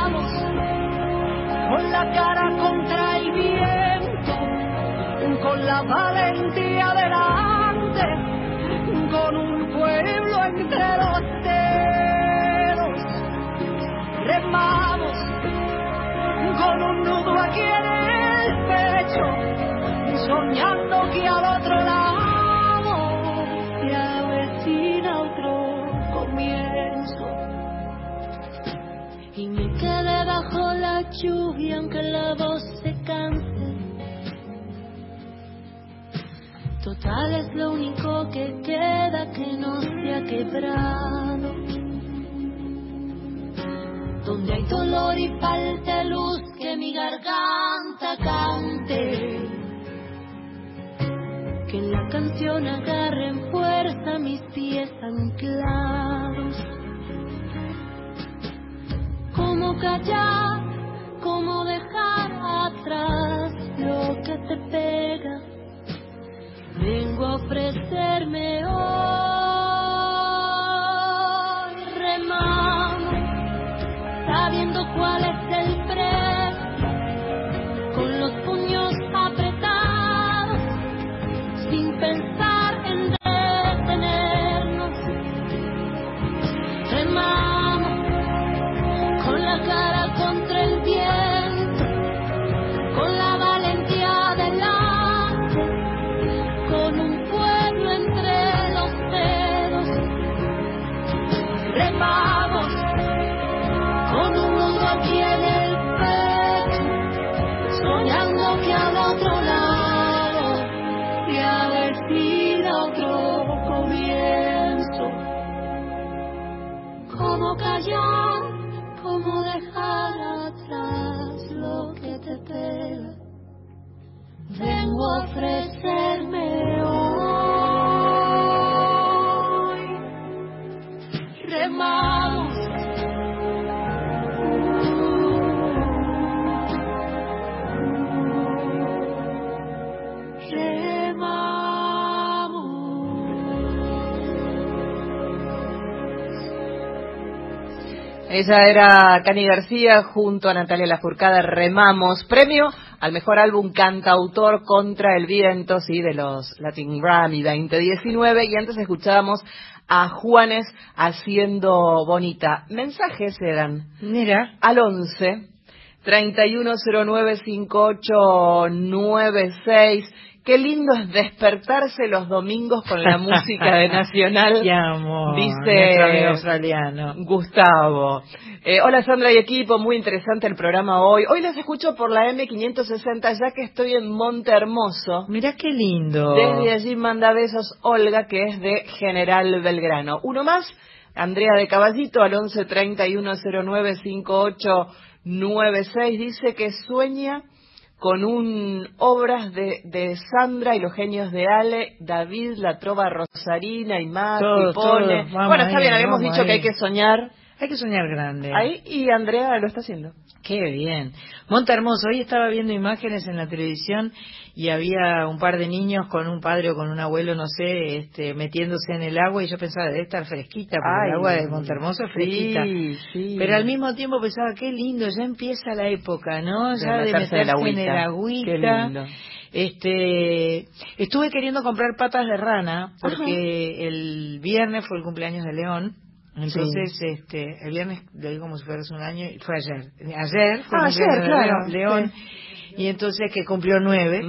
Speaker 13: con la cara contra el viento, con la valentía delante, con un pueblo entre los dedos. Remamos con un nudo aquí en el pecho, soñando lluvia aunque la voz se canse. Total es lo único que queda que no se ha quebrado. Donde hay dolor y falta luz que mi garganta cante. Que en la canción agarren fuerza mis pies anclados. Cómo callar, cómo dejar atrás lo que te pega. Vengo a ofrecerme hoy. Remamos, sabiendo cuál es ofrecerme hoy. Remamos.
Speaker 2: Ella era Cani García junto a Natalia Lafourcade, Remamos, premio al mejor álbum cantautor contra el viento, sí, de los Latin Grammy 2019. Y antes escuchábamos a Juanes haciendo bonita. Mensajes eran.
Speaker 1: Mira.
Speaker 2: Al 11 31095896. Qué lindo es despertarse los domingos con la música de Nacional.
Speaker 1: Te amo,
Speaker 2: Dice
Speaker 1: amigo australiano.
Speaker 2: Gustavo. Eh, hola Sandra y equipo, muy interesante el programa hoy. Hoy les escucho por la M560 ya que estoy en Monte Hermoso.
Speaker 1: Mira qué lindo.
Speaker 2: Desde allí manda besos Olga, que es de General Belgrano. Uno más, Andrea de Caballito, al 11 31 09 58 96, dice que sueña con un obras de, de Sandra y los genios de Ale, David, la trova rosarina y más, y pone.
Speaker 1: todo.
Speaker 2: Bueno, está bien, habíamos dicho que hay que soñar.
Speaker 1: Hay que soñar grande.
Speaker 2: Ahí, y Andrea lo está haciendo.
Speaker 1: Qué bien. Monte Hermoso, hoy estaba viendo imágenes en la televisión y había un par de niños con un padre o con un abuelo, no sé, este, metiéndose en el agua y yo pensaba, debe estar fresquita, porque
Speaker 2: Ay,
Speaker 1: el agua de Monte Hermoso es fresquita.
Speaker 2: Sí, sí.
Speaker 1: Pero al mismo tiempo pensaba, qué lindo, ya empieza la época, ¿no?
Speaker 2: De
Speaker 1: Ya de
Speaker 2: meterse
Speaker 1: meterse
Speaker 2: en la
Speaker 1: en el
Speaker 2: agüita.
Speaker 1: agüita.
Speaker 2: Qué lindo.
Speaker 1: Este, estuve queriendo comprar patas de rana porque el viernes fue el cumpleaños de León. Entonces, este, el viernes, lo digo como si fuera un año, fue ayer. Ayer fue
Speaker 2: Ah, ayer,
Speaker 1: de
Speaker 2: claro,
Speaker 1: León.
Speaker 2: sí.
Speaker 1: Y entonces que cumplió nueve.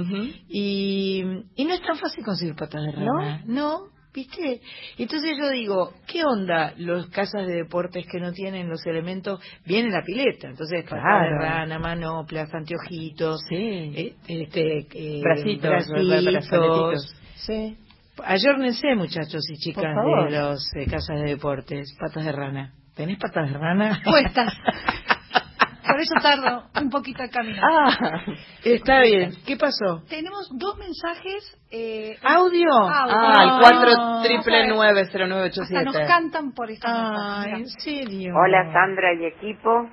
Speaker 1: y, y no es tan fácil conseguir patas de rana. ¿No? ¿Viste? Entonces yo digo, ¿qué onda los casas de deportes que no tienen los elementos? Viene la pileta, entonces patas de
Speaker 2: Claro.
Speaker 1: rana, manoplas, anteojitos,
Speaker 2: Sí.
Speaker 1: eh, este, eh,
Speaker 2: Bracitos,
Speaker 1: bracitos.
Speaker 2: brazaletitos. Sí.
Speaker 1: Ayórnense, muchachos y chicas de los eh, casas de deportes, patas de rana. ¿Tenés patas de rana?
Speaker 3: Cuestas. Por eso tardo un poquito en caminar.
Speaker 2: Ah,
Speaker 1: Está bien. ¿Qué pasó?
Speaker 3: Tenemos dos mensajes. Eh,
Speaker 1: ¿Audio?
Speaker 3: audio.
Speaker 2: ah, el. 4 triple nueve cero nueve ocho
Speaker 3: Hasta nos
Speaker 2: siete.
Speaker 3: cantan por esta
Speaker 1: Ah. ¿en serio?
Speaker 16: Hola Sandra y equipo,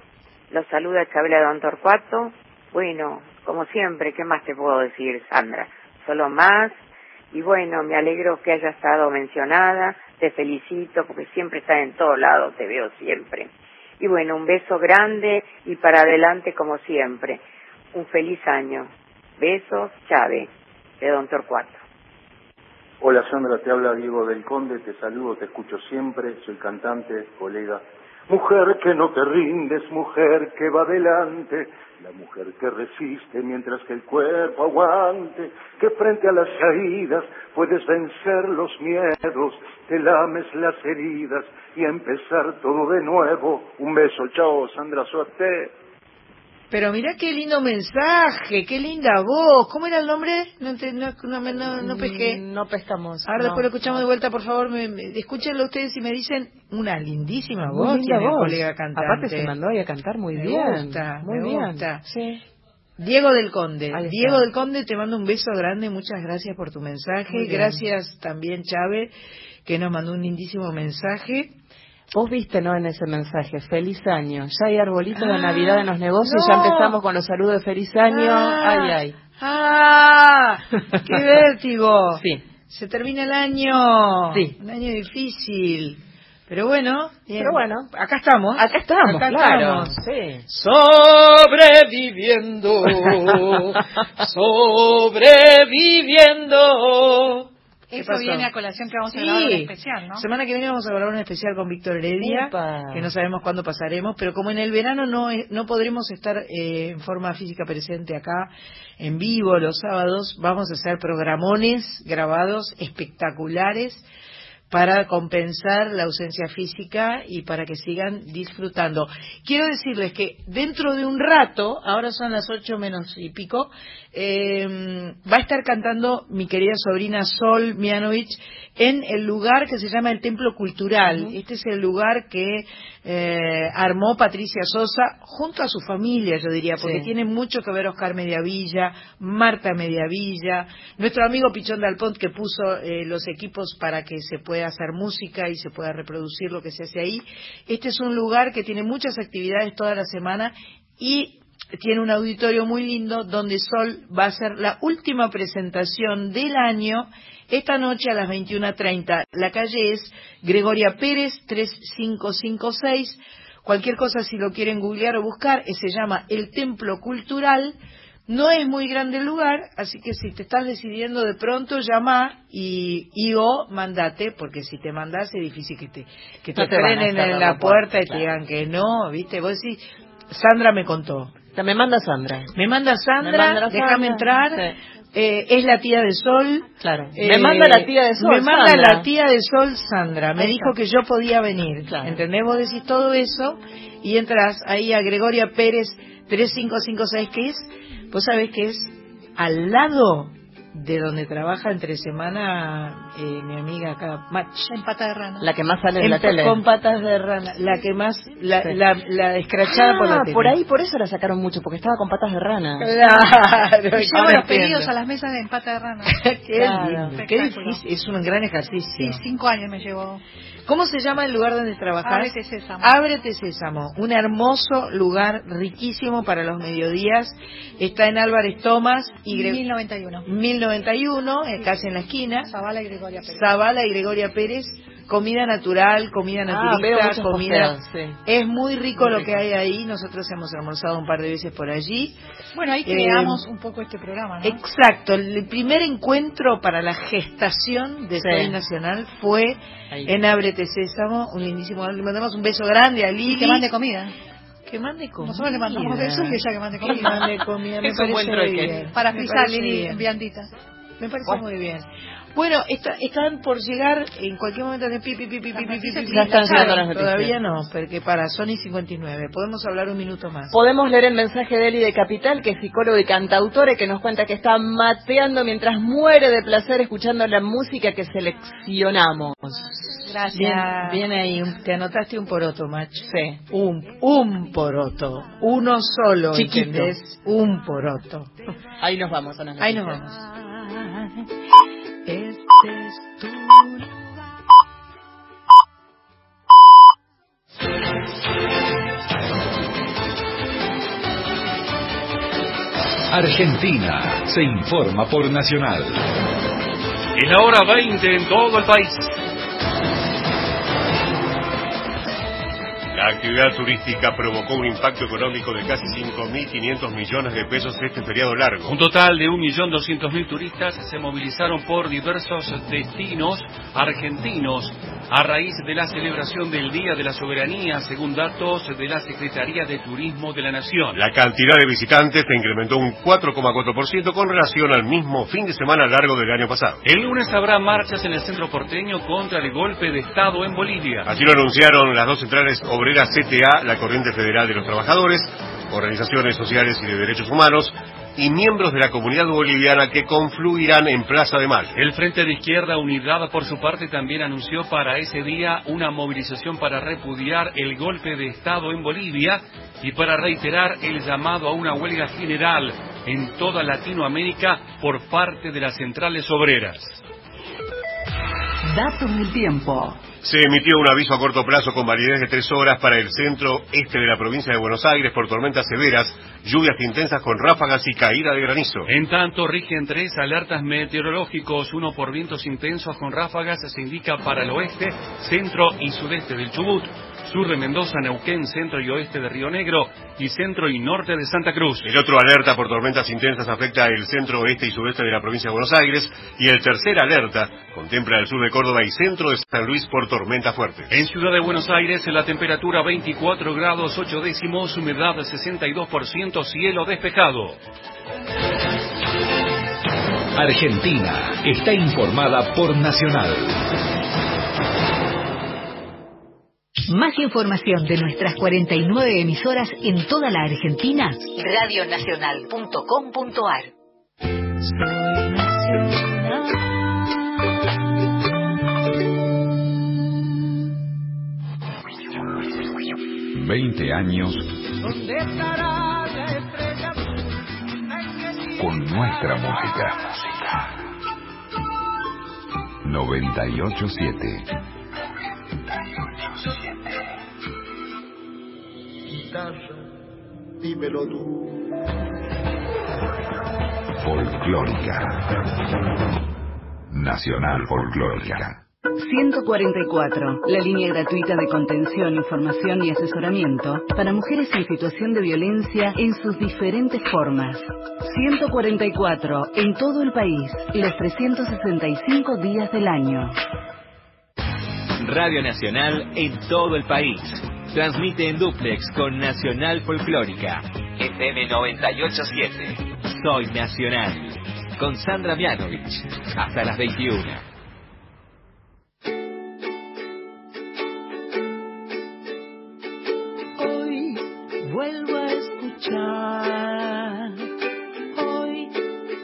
Speaker 16: los saluda Chabela Don Torcuato. Bueno, como siempre, ¿qué más te puedo decir, Sandra? Solo más. Y bueno, me alegro que haya estado mencionada, te felicito porque siempre estás en todos lados, te veo siempre. Y bueno, un beso grande y para adelante como siempre. Un feliz año. Besos, Chávez, de Don Torcuato.
Speaker 17: Hola Sandra, te habla Diego del Conde, te saludo, te escucho siempre, soy cantante, colega. Mujer que no te rindes, mujer que va adelante, la mujer que resiste mientras que el cuerpo aguante, que frente a las caídas puedes vencer los miedos, te lames las heridas y empezar todo de nuevo. Un beso, chao Sandra, suerte.
Speaker 1: Pero mirá qué lindo mensaje, qué linda voz. ¿Cómo era el nombre? No, te- no, no, me- no, no pesqué.
Speaker 2: No pescamos.
Speaker 1: Ahora
Speaker 2: no.
Speaker 1: después lo escuchamos de vuelta, por favor. Me, me- escúchenlo ustedes y me dicen una lindísima
Speaker 2: Muy
Speaker 1: voz.
Speaker 2: linda
Speaker 1: tiene el
Speaker 2: voz.
Speaker 1: colega cantante.
Speaker 2: Aparte se mandó ahí a cantar muy
Speaker 1: Me
Speaker 2: bien.
Speaker 1: gusta,
Speaker 2: muy
Speaker 1: me
Speaker 2: bien.
Speaker 1: gusta.
Speaker 2: Sí.
Speaker 1: Diego del Conde. Diego del Conde, te mando un beso grande. Muchas gracias por tu mensaje. Gracias también, Chávez, que nos mandó un lindísimo mensaje.
Speaker 2: Vos viste, ¿no? En ese mensaje, feliz año. Ya hay arbolitos de
Speaker 1: Ah,
Speaker 2: Navidad en los negocios,
Speaker 1: no.
Speaker 2: ya empezamos con los saludos de feliz año.
Speaker 1: Ah.
Speaker 2: ay, ay.
Speaker 1: ¡Ah! ¡Qué vértigo!
Speaker 2: Sí.
Speaker 1: Se termina el año.
Speaker 2: Sí.
Speaker 1: Un año difícil. Pero bueno, bien.
Speaker 2: Pero bueno.
Speaker 1: acá estamos.
Speaker 2: Acá estamos,
Speaker 1: Acá
Speaker 2: claro.
Speaker 1: estamos.
Speaker 2: Sí.
Speaker 1: Sobreviviendo, sobreviviendo. ¿Qué
Speaker 3: Eso
Speaker 1: pasó?
Speaker 3: viene a colación que vamos a
Speaker 1: Sí.
Speaker 3: grabar un especial, ¿no?
Speaker 1: Semana que viene vamos a grabar un especial con Víctor Heredia,
Speaker 2: Upa.
Speaker 1: que no sabemos cuándo pasaremos, pero como en el verano no, es- no podremos estar eh, en forma física presente acá en vivo los sábados, vamos a hacer programones grabados espectaculares para compensar la ausencia física y para que sigan disfrutando. Quiero decirles que dentro de un rato, ahora son las ocho menos y pico, eh, va a estar cantando mi querida sobrina Sol Mianovich en el lugar que se llama el Templo Cultural. Este es el lugar que eh, armó Patricia Sosa junto a su familia, yo diría, porque
Speaker 2: Sí.
Speaker 1: tiene mucho que ver Oscar Mediavilla, Marta Mediavilla, nuestro amigo Pichón de Alpont que puso eh, los equipos para que se pueda hacer música y se pueda reproducir lo que se hace ahí. Este es un lugar que tiene muchas actividades toda la semana y tiene un auditorio muy lindo donde Sol va a hacer la última presentación del año esta noche a las 21.30. La calle es Gregoria Pérez 3556. Cualquier cosa si lo quieren googlear o buscar, eh, se llama El Templo Cultural. No es muy grande el lugar, así que si te estás decidiendo de pronto, llama y, y o mandate, porque si te mandas es difícil que te, que te
Speaker 2: No
Speaker 1: frenen en
Speaker 2: la
Speaker 1: puerta y te digan que no, ¿viste? Vos decís, Sandra me contó.
Speaker 2: Me manda Sandra.
Speaker 1: Me manda Sandra, déjame entrar. Eh, es la tía de Sol.
Speaker 2: Claro.
Speaker 1: Eh,
Speaker 2: me manda la tía de Sol.
Speaker 1: Me manda
Speaker 2: Sandra.
Speaker 1: la tía de Sol, Sandra. Me dijo que yo podía venir.
Speaker 2: Claro.
Speaker 1: ¿Entendés? Vos decís todo eso y entras ahí a Gregoria Pérez 3556, que es, vos sabés que es al lado de donde trabaja entre semana eh, mi amiga acá, Mach.
Speaker 3: En pata de rana.
Speaker 2: La que más sale en, la
Speaker 1: En-
Speaker 2: tele.
Speaker 1: Con patas de rana, la que más, la,
Speaker 2: Sí.
Speaker 1: la, la escrachada por la
Speaker 2: Ah,
Speaker 1: tele.
Speaker 2: por ahí, por eso la sacaron mucho, porque estaba con patas de rana.
Speaker 1: Claro,
Speaker 3: Y llevo
Speaker 1: ahora
Speaker 3: los pedidos a las mesas de empata de rana.
Speaker 1: Qué
Speaker 2: Claro.
Speaker 1: qué difícil, es un gran ejercicio.
Speaker 3: Sí, cinco años me llevó.
Speaker 1: ¿Cómo se llama el lugar donde trabajas?
Speaker 3: Ábrete Sésamo.
Speaker 1: Ábrete Sésamo, un hermoso lugar riquísimo para los mediodías. Está en Álvarez Tomás y Gre-
Speaker 3: 1091.
Speaker 1: 1091, eh, casi en la esquina.
Speaker 3: Zavala y Gregoria Pérez.
Speaker 1: Zavala y Gregoria Pérez, comida natural, comida
Speaker 2: Ah,
Speaker 1: naturista,
Speaker 2: muchos
Speaker 1: comida.
Speaker 2: posteos, sí.
Speaker 1: Es muy rico
Speaker 2: Muy
Speaker 1: lo
Speaker 2: rico.
Speaker 1: que hay ahí. Nosotros hemos almorzado un par de veces por allí.
Speaker 3: Bueno, ahí
Speaker 1: Eh,
Speaker 3: creamos un poco este programa, ¿no?
Speaker 1: Exacto, el primer encuentro para la gestación de
Speaker 2: Sí.
Speaker 1: Soy Nacional fue
Speaker 2: Ahí.
Speaker 1: en Ábrete Sésamo, un lindísimo, le mandamos un beso grande a
Speaker 3: Y
Speaker 1: Lili.
Speaker 3: que mande comida.
Speaker 1: Que mande comida.
Speaker 3: Nosotros le mandamos eso y ella que mande comida.
Speaker 1: Que mande comida, me parece bien.
Speaker 3: Para
Speaker 1: pisar,
Speaker 3: Lili, viandita.
Speaker 1: Me parece
Speaker 2: bueno.
Speaker 1: muy bien. Bueno, está, están por llegar en cualquier momento de pipi, pipi, pipi, pipi, pipi.
Speaker 2: Ya están llegando las noticias.
Speaker 1: Todavía no, porque para Sony 59. Podemos hablar un minuto más.
Speaker 2: Podemos leer el mensaje de Eli de Capital, que es psicólogo y cantautore, que nos cuenta que está mateando mientras muere de placer escuchando la música que seleccionamos.
Speaker 1: Bien, viene ahí, te anotaste un poroto, macho.
Speaker 2: Sí.
Speaker 1: Un, un poroto. Uno solo,
Speaker 2: Chiquito.
Speaker 1: ¿entendés? Un poroto.
Speaker 2: Ahí nos vamos a las
Speaker 1: Ahí nos vamos.
Speaker 18: Este es tu
Speaker 11: Argentina se informa por Nacional.
Speaker 19: Y la hora 20 en todo el país. La actividad turística provocó un impacto económico de casi 5.500 millones de pesos este feriado largo.
Speaker 20: Un total de 1.200.000 turistas se movilizaron por diversos destinos argentinos a raíz de la celebración del Día de la Soberanía, según datos de la Secretaría de Turismo de la Nación.
Speaker 19: La cantidad de visitantes se incrementó un 4,4% con relación al mismo fin de semana largo del año pasado.
Speaker 20: El lunes habrá marchas en el centro porteño contra el golpe de Estado en Bolivia.
Speaker 19: Así lo anunciaron las dos centrales obreras CTA, la Corriente Federal de los Trabajadores, organizaciones sociales y de derechos humanos, y miembros de la comunidad boliviana que confluirán en Plaza de Mayo.
Speaker 20: El Frente de Izquierda Unidad, por su parte, también anunció para ese día una movilización para repudiar el golpe de Estado en Bolivia y para reiterar el llamado a una huelga general en toda Latinoamérica por parte de las centrales obreras.
Speaker 21: Datos del tiempo.
Speaker 19: Se emitió un aviso a corto plazo con validez de tres horas para el centro este de la provincia de Buenos Aires por tormentas severas, lluvias intensas con ráfagas y caída de granizo.
Speaker 20: En tanto, rigen tres alertas meteorológicos, uno por vientos intensos con ráfagas, se indica para el oeste, centro y sudeste del Chubut, sur de Mendoza, Neuquén, centro y oeste de Río Negro y centro y norte de Santa Cruz.
Speaker 19: El otro alerta por tormentas intensas afecta el centro oeste y sudeste de la provincia de Buenos Aires y el tercer alerta contempla el sur de Córdoba y centro de San Luis por tormenta fuerte.
Speaker 20: En Ciudad de Buenos Aires, la temperatura 24 grados 8 décimos, humedad 62%, cielo despejado.
Speaker 11: Argentina está informada por Nacional.
Speaker 22: Más información de nuestras 49 emisoras en toda la Argentina, radionacional.com.ar.
Speaker 10: 20 años
Speaker 18: ¿Dónde estará la estrella
Speaker 10: con nuestra música. 987.
Speaker 17: Guitarra, dímelo tú.
Speaker 10: Folclórica. Nacional Folclórica.
Speaker 21: 144, la línea gratuita de contención, información y asesoramiento para mujeres en situación de violencia en sus diferentes formas. 144, en todo el país, los 365 días del año.
Speaker 12: Radio Nacional en todo el país. Transmite en duplex con Nacional Folclórica. FM 987. Soy Nacional. Con Sandra Mianovich. Hasta las 21.
Speaker 18: Hoy vuelvo a escuchar, hoy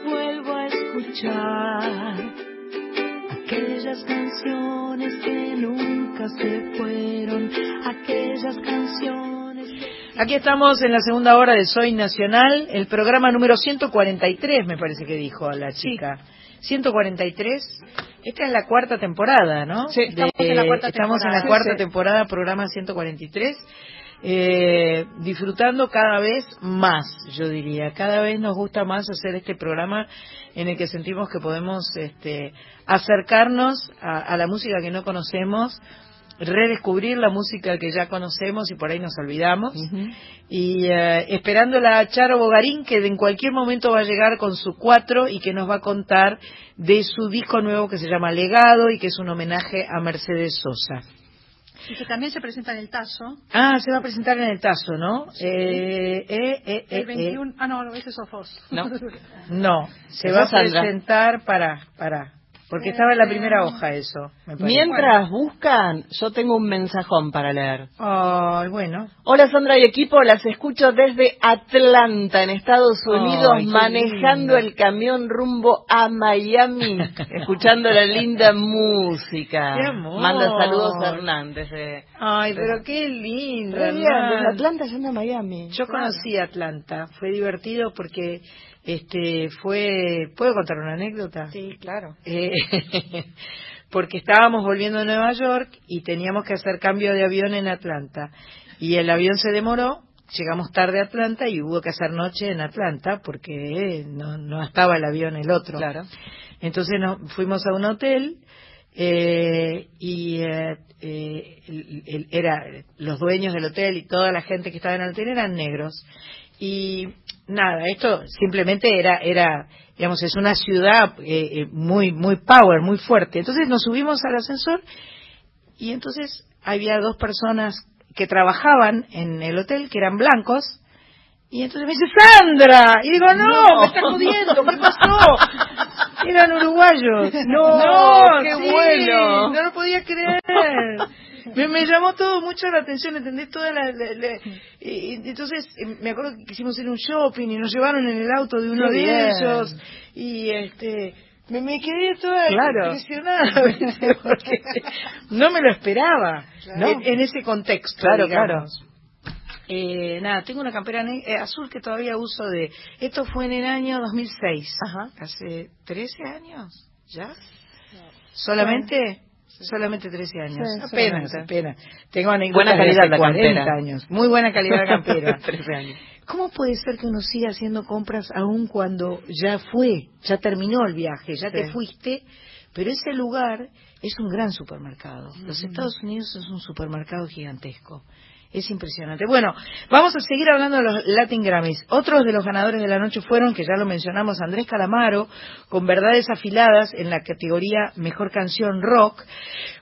Speaker 18: vuelvo a escuchar aquellas canciones que se fueron, aquellas canciones que...
Speaker 1: Aquí estamos en la segunda hora de Soy Nacional, el programa número 143, me parece que dijo la chica. 143. Esta es la cuarta temporada, ¿no?
Speaker 3: Sí, estamos en la cuarta
Speaker 1: estamos en la
Speaker 3: temporada.
Speaker 1: cuarta
Speaker 3: Sí, sí.
Speaker 1: temporada, programa 143. Eh, disfrutando cada vez más, yo diría. Cada vez nos gusta más hacer este programa en el que sentimos que podemos este, acercarnos a, a la música que no conocemos, redescubrir la música que ya conocemos y por ahí nos olvidamos. Y eh, esperando la Charo Bogarín, que en cualquier momento va a llegar con su cuatro y que nos va a contar de su disco nuevo que se llama Legado y que es un homenaje a Mercedes Sosa.
Speaker 3: Y que también se presenta en el Tazo.
Speaker 1: Ah, se va a presentar en el Tazo, ¿no? Eh, eh, eh, eh,
Speaker 3: El
Speaker 1: eh.
Speaker 3: 21. Ah, no, ese es Sofos.
Speaker 1: No. No, se va a presentar para, para. Porque estaba en la primera hoja eso. me.
Speaker 23: Mientras buscan, yo tengo un mensajón para leer.
Speaker 1: Ay, bueno.
Speaker 23: Hola Sandra y equipo, las escucho desde Atlanta, en Estados Unidos,
Speaker 1: qué
Speaker 23: manejando el camión rumbo a Miami, escuchando la linda música.
Speaker 1: Qué amor.
Speaker 23: Manda saludos a Hernán desde...
Speaker 1: Ay, pero qué lindo.
Speaker 23: Desde Atlanta yendo a Miami.
Speaker 1: Yo
Speaker 23: Claro.
Speaker 1: conocí Atlanta, fue divertido porque este fue ¿puedo contar una anécdota?
Speaker 23: Sí, claro.
Speaker 1: Eh, porque estábamos volviendo de Nueva York y teníamos que hacer cambio de avión en Atlanta y el avión se demoró, llegamos tarde a Atlanta y hubo que hacer noche en Atlanta porque eh, no, no estaba el avión el otro.
Speaker 23: Claro.
Speaker 1: Entonces nos fuimos a un hotel eh, y eh, eh, el- el- era los dueños del hotel y toda la gente que estaba en el hotel eran negros y nada esto simplemente era era digamos es una ciudad eh, eh, muy muy power muy fuerte. Entonces nos subimos al ascensor y entonces había dos personas que trabajaban en el hotel que eran blancos y entonces me dice Sandra y digo no,
Speaker 23: No.
Speaker 1: me estás jodiendo qué pasó eran uruguayos.
Speaker 23: No, qué
Speaker 1: sí,
Speaker 23: bueno.
Speaker 1: no lo podía creer me, me llamó todo mucho la atención entendés toda la, la- la- y- y entonces eh, me acuerdo que quisimos ir a un shopping y nos llevaron en el auto de uno
Speaker 23: Qué
Speaker 1: de
Speaker 23: bien.
Speaker 1: ellos y este me, me quedé toda
Speaker 23: Claro.
Speaker 1: impresionada porque no me lo esperaba
Speaker 23: No.
Speaker 1: en, en ese contexto
Speaker 23: Claro,
Speaker 1: digamos. Eh, nada, tengo una campera ne- eh, azul que todavía uso de... Esto fue en el año 2006.
Speaker 23: Ajá.
Speaker 1: Hace 13 años, ¿ya? ¿Solamente? Solamente 13 años.
Speaker 23: Sí,
Speaker 1: apenas,
Speaker 23: solamente.
Speaker 1: apenas. Tengo anécdotas
Speaker 23: Buena calidad
Speaker 1: de hace
Speaker 23: la
Speaker 1: 40
Speaker 23: campera.
Speaker 1: años. Muy buena calidad de campera.
Speaker 23: 13 años.
Speaker 1: ¿Cómo puede ser que uno siga haciendo compras aún cuando ya fue, ya terminó el viaje, ya te fuiste? Pero ese lugar es un gran supermercado. Los Estados Unidos es un supermercado gigantesco. Es impresionante. Bueno, vamos a seguir hablando de los Latin Grammys. Otros de los ganadores de la noche fueron, que ya lo mencionamos, Andrés Calamaro, con Verdades Afiladas en la categoría Mejor Canción Rock.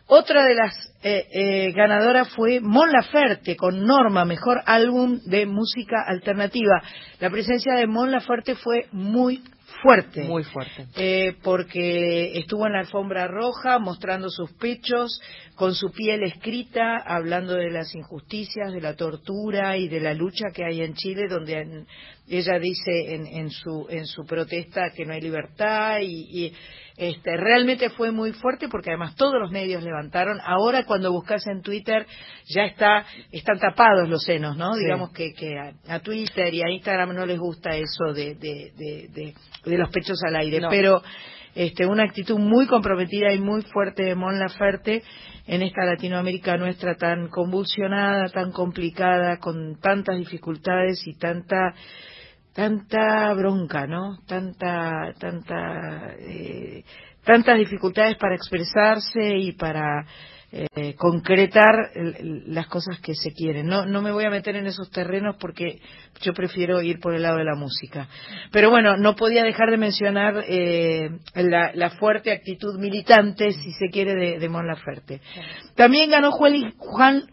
Speaker 1: Otra de las eh, eh, ganadoras fue Mon Laferte con Norma, Mejor Álbum de Música Alternativa. La presencia de Mon Laferte fue muy fuerte.
Speaker 23: Muy fuerte.
Speaker 1: Eh, porque estuvo en la alfombra roja mostrando sus pechos, con su piel escrita, hablando de las injusticias, de la tortura y de la lucha que hay en Chile, donde en- ella dice en, en su en su protesta que no hay libertad y, y, este realmente fue muy fuerte porque además todos los medios levantaron. Ahora cuando buscas en Twitter ya está están tapados los senos, ¿no?
Speaker 23: Sí.
Speaker 1: Digamos que, que a, a Twitter y a Instagram no les gusta eso de, de, de, de- de los pechos al aire,
Speaker 23: No.
Speaker 1: pero este, una actitud muy comprometida y muy fuerte de Mon Laferte en esta Latinoamérica nuestra tan convulsionada, tan complicada, con tantas dificultades y tanta tanta bronca, ¿no? Tanta tanta eh, tantas dificultades para expresarse y para eh, concretar las cosas que se quieren. No, no me voy a meter en esos terrenos porque yo prefiero ir por el lado de la música. Pero bueno, no podía dejar de mencionar eh, la, la fuerte actitud militante, si se quiere, de, de Mon Laferte. También ganó Juan, Juan,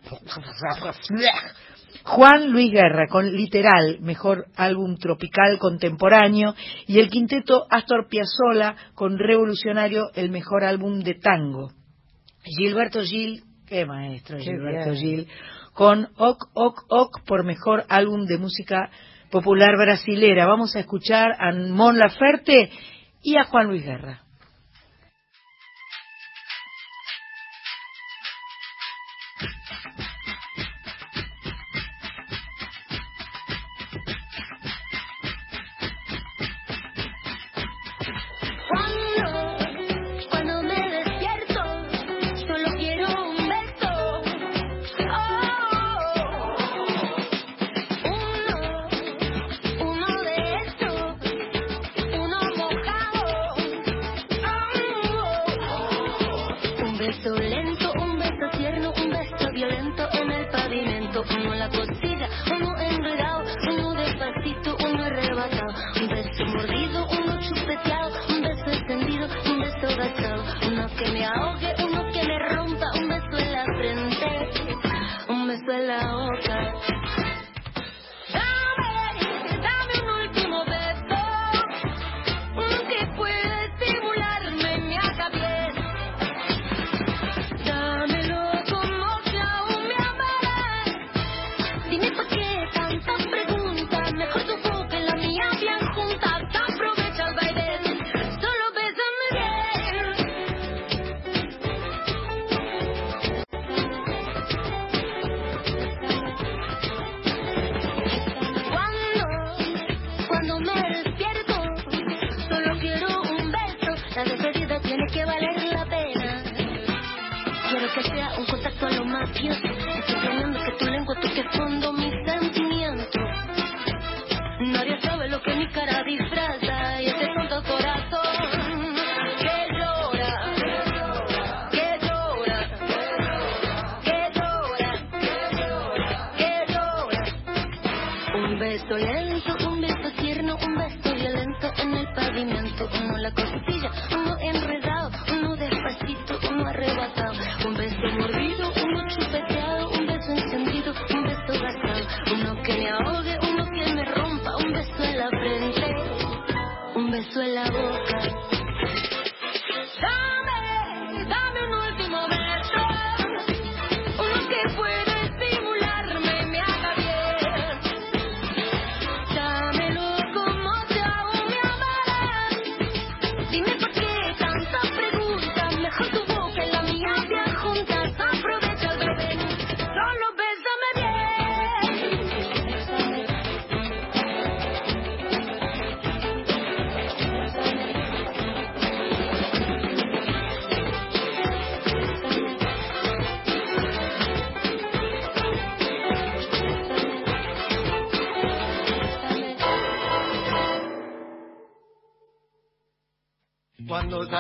Speaker 1: Juan Luis Guerra con Literal, mejor álbum tropical contemporáneo, y el quinteto Astor Piazzolla con Revolucionario, el mejor álbum de tango. Gilberto Gil, qué maestro
Speaker 23: Qué
Speaker 1: Gilberto
Speaker 23: bien.
Speaker 1: Gil, con Ok Ok Ok por mejor álbum de música popular brasilera. Vamos a escuchar a Mon Laferte y a Juan Luis Guerra.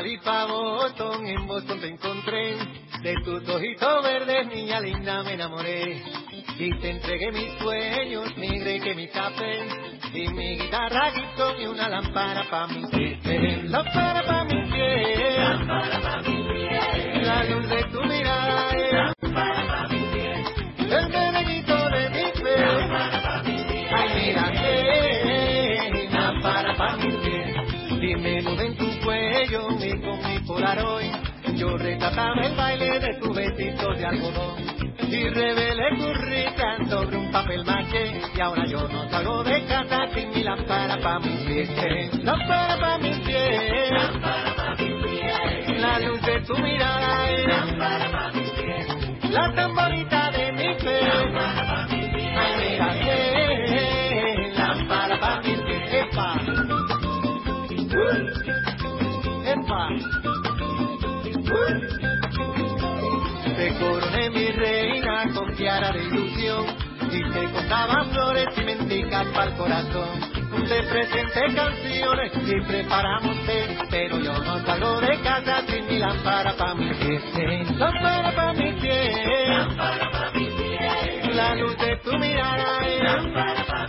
Speaker 13: Cuando
Speaker 24: salí pa' Boston, en Boston te encontré. De tus ojitos verdes, niña linda, me enamoré. Y te entregué mis sueños, mi que mi café. Y mi guitarra Gibson y una lámpara pa' mi pie. Lámpara pa' mi pie. Lámpara pa' mi pie. La luz de tu mirada retrataba el baile de tu vestido de algodón y revelé tu risa sobre un papel maché. Y ahora yo no salgo de casa sin mi lámpara pa' mi pie lámpara pa' mi pie lámpara pa' mi pie la luz de tu mirada es. Lámpara pa' mi pie la tan bonita de mi fe. Lámpara pa' mi pie contaba flores y mendigas para el corazón. Te presenté canciones y preparamos té, pero yo no salgo de casa sin mi lámpara pa' mi pie. Lámpara pa' mi pie. Lámpara pa' mi pie. La luz de tu mirada es. Lámpara pa'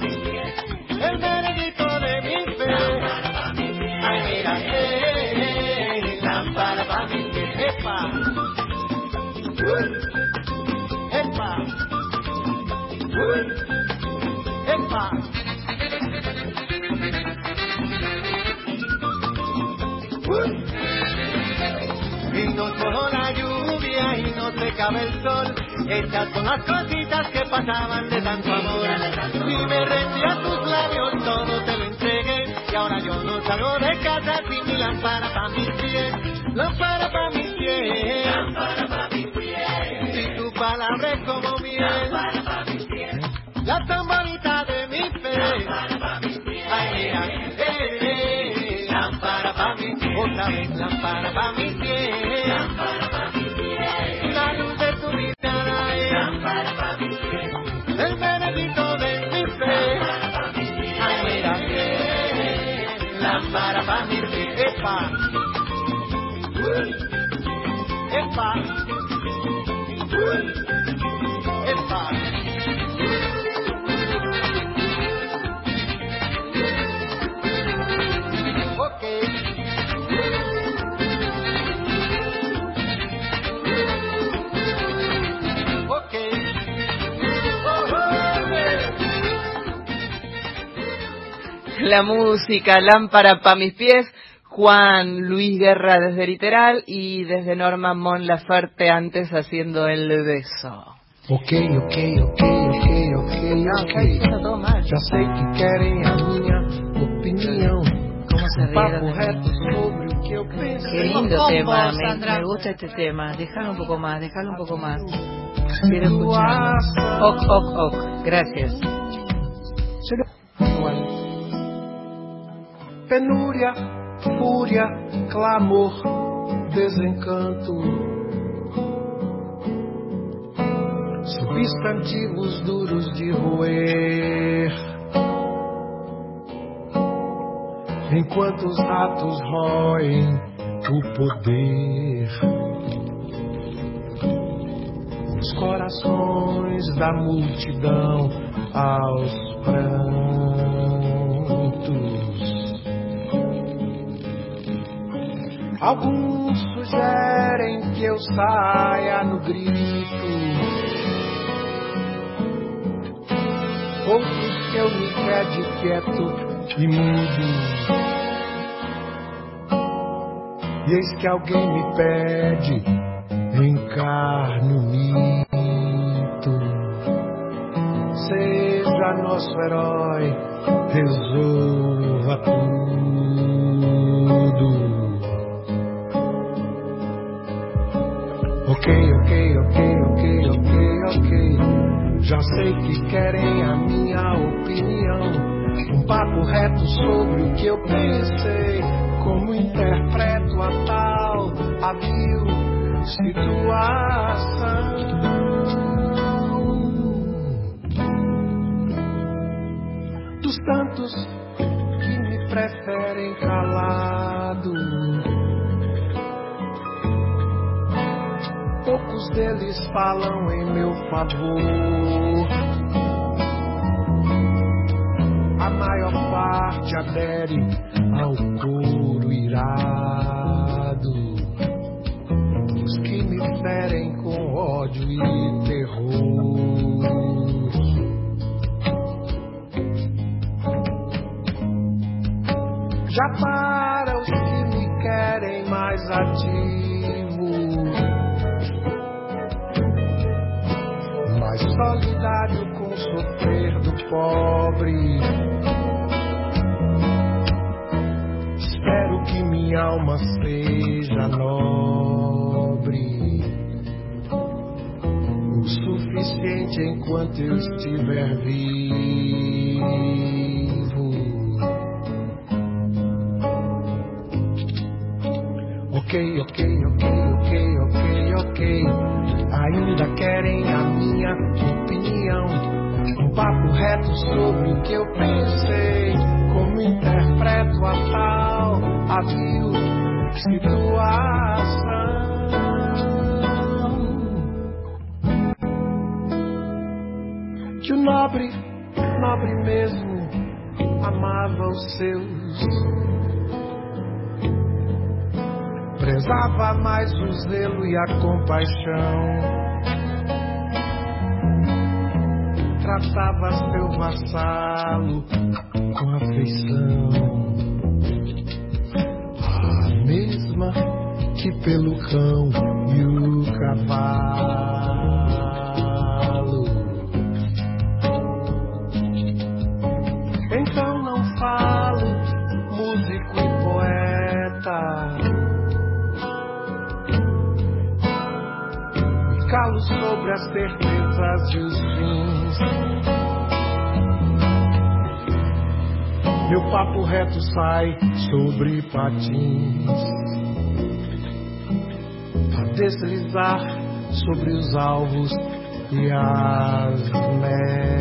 Speaker 24: Y no solo la lluvia y no se cabe el sol. Estas son las cositas que pasaban de tanto amor. Y me rendí a tus labios, todo te lo entregué. Y ahora yo no salgo de casa sin mi lámpara pa' mis pies. Lámpara pa' mis pies. Lámpara pa' mis pies. Si tu palabra es como miel. Lámpara pa' mis pies. La tan Otra vez lámpara pa' mis pies. Lámpara pa' mis pies. La luz de tu mirada es. Lámpara pa' mis pies. El merenguito de mi fe. Lámpara pa' mis pies. Ay, mira, eh, lámpara pa' mis pies. Epa. Epa. Epa.
Speaker 23: La música, lámpara pa' mis pies, Juan Luis Guerra desde Literal y desde Norma Mon Laferte antes haciendo el beso.
Speaker 25: Ok, ok, ok, ok, ok, ok. Já sei que querem a minha opinião.
Speaker 1: ¿Cómo se
Speaker 25: sobre o que eu penso.
Speaker 1: Qué lindo tema, me, me gusta este tema. Déjalo un poco más, déjalo un poco más. Quiero escucharlo. Ok, ok, ok. Gracias.
Speaker 25: Penúria, fúria, clamor, desencanto. Substantivos duros de roer. Enquanto os ratos roem o poder, os corações da multidão aos prantos. Alguns sugerem que eu saia no grito. Outros que eu me quede quieto e mudo. E eis que alguém me pede, encarne o mito. Seja nosso herói, resolva tudo. Ok, ok, ok, ok, ok, ok. Já sei que querem a minha opinião. Um papo reto sobre o que eu pensei. Como interpreto a tal, a vil situação. Deles falam em meu favor. A maior parte adere ao coro irado. Enquanto eu a compaixão. Tratava seu vassalo com afeição, a mesma que pelo cão e o cavalo. As certezas e os fins. Meu papo reto sai sobre patins a deslizar sobre os alvos e as metas.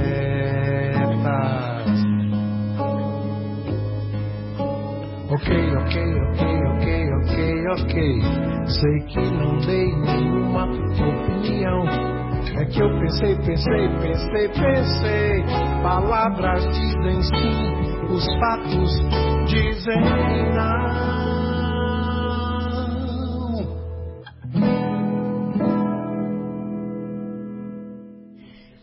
Speaker 25: Ok, ok, ok, ok, ok, ok. Sei que não dei que eu pensei, pensei, pensei, pensei. Palavras dizem sim, os fatos dizem não.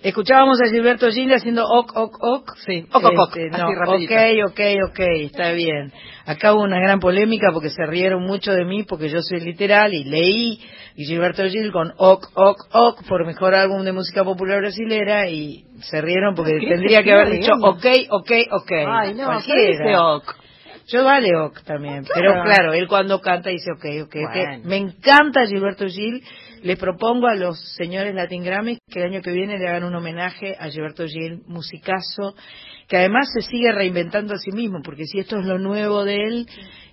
Speaker 1: Escuchábamos a Gilberto Gil haciendo ok, ok, ok.
Speaker 23: Sí, ok, ok, ok.
Speaker 1: Este, no, ok, ok, ok, está bien. Acá hubo una gran polémica porque se rieron mucho de mí porque yo soy literal y leí y Gilberto Gil con ok, ok, ok por mejor álbum de música popular brasilera y se rieron porque tendría que haber dicho ok, ok, ok.
Speaker 23: Ay, no,
Speaker 1: Cualquiera.
Speaker 23: ¿qué dice ok?
Speaker 1: Yo vale ok también,
Speaker 23: Claro.
Speaker 1: pero claro, él cuando canta dice ok, ok, ok.
Speaker 23: Bueno.
Speaker 1: Me encanta Gilberto Gil, les propongo a los señores Latin Grammy que el año que viene le hagan un homenaje a Gilberto Gil, musicazo, que además se sigue reinventando a sí mismo, porque si esto es lo nuevo de él,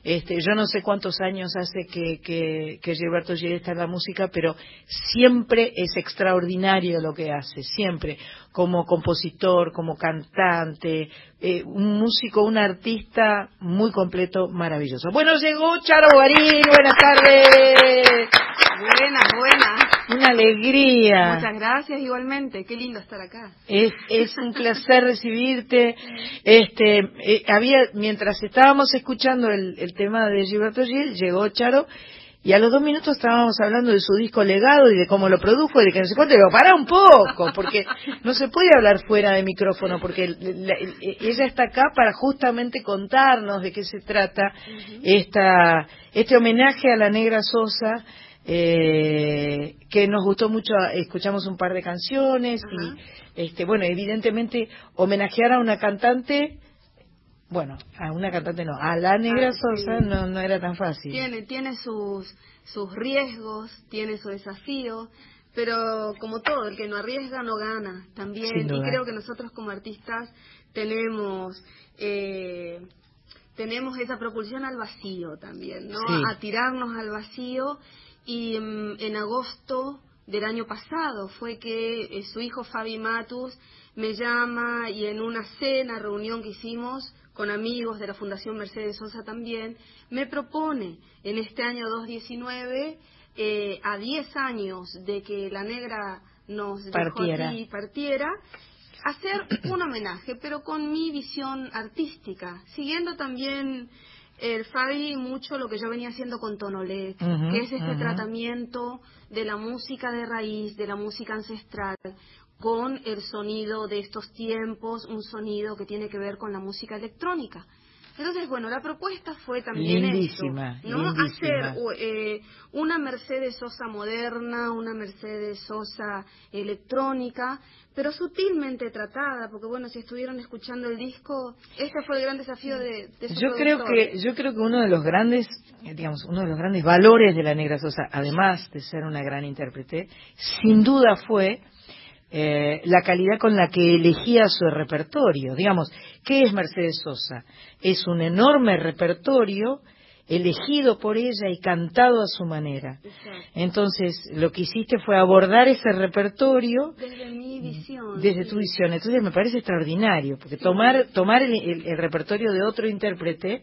Speaker 1: este, yo no sé cuántos años hace que, que, que Gilberto Gil está en la música, pero siempre es extraordinario lo que hace, siempre, como compositor, como cantante, eh, un músico, un artista muy completo, maravilloso. Bueno, llegó Charo Guarín, buenas tardes.
Speaker 26: Buenas, buenas.
Speaker 1: Una alegría.
Speaker 26: Muchas gracias igualmente. Qué lindo estar acá.
Speaker 1: Es, es un placer recibirte. Este, eh, había, mientras estábamos escuchando el, el tema de Gilberto Gil, llegó Charo y a los dos minutos estábamos hablando de su disco legado y de cómo lo produjo y de que no sé cuánto. Digo, para un poco, porque no se puede hablar fuera de micrófono, porque la- ella está acá para justamente contarnos de qué se trata esta, este homenaje a la negra Sosa. Eh, que nos gustó mucho, escuchamos un par de canciones y, este, bueno, evidentemente homenajear a una cantante, bueno, a una cantante no, a la negra
Speaker 26: Ah, sí.
Speaker 1: No, no era tan fácil.
Speaker 26: Tiene, tiene sus, sus riesgos, tiene su desafío, pero como todo, el que no arriesga no gana también. Y creo que nosotros como artistas tenemos... Eh, tenemos esa propulsión al vacío también, ¿no?
Speaker 1: Sí.
Speaker 26: A tirarnos al vacío y mm, en agosto del año pasado fue que eh, su hijo Fabi Matus me llama y en una cena, reunión que hicimos con amigos de la Fundación Mercedes Sosa también, me propone en este año 2019, eh, a 10 años de que la negra nos dejó aquí, partiera, hacer un homenaje, pero con mi visión artística, siguiendo también el Fabi mucho lo que yo venía haciendo con Tonolet, que es este tratamiento de la música de raíz, de la música ancestral, con el sonido de estos tiempos, un sonido que tiene que ver con la música electrónica. Entonces, bueno, la propuesta fue también
Speaker 1: Lindísima,
Speaker 26: eso, ¿no?
Speaker 1: lindísima.
Speaker 26: Hacer eh, una Mercedes Sosa moderna, una Mercedes Sosa electrónica, pero sutilmente tratada, porque bueno, si estuvieron escuchando el disco, este fue el gran desafío de, de su
Speaker 1: Yo creo que yo creo que uno de los grandes, eh, digamos, uno de los grandes valores de la Negra Sosa, además de ser una gran intérprete, sin duda fue eh, la calidad con la que elegía su repertorio. Digamos, ¿qué es Mercedes Sosa? Es un enorme repertorio elegido por ella y cantado a su manera. Entonces, lo que hiciste fue abordar ese repertorio
Speaker 26: Desde mi visión.
Speaker 1: desde tu visión. Entonces me parece extraordinario, porque tomar, tomar el, el- el repertorio de otro intérprete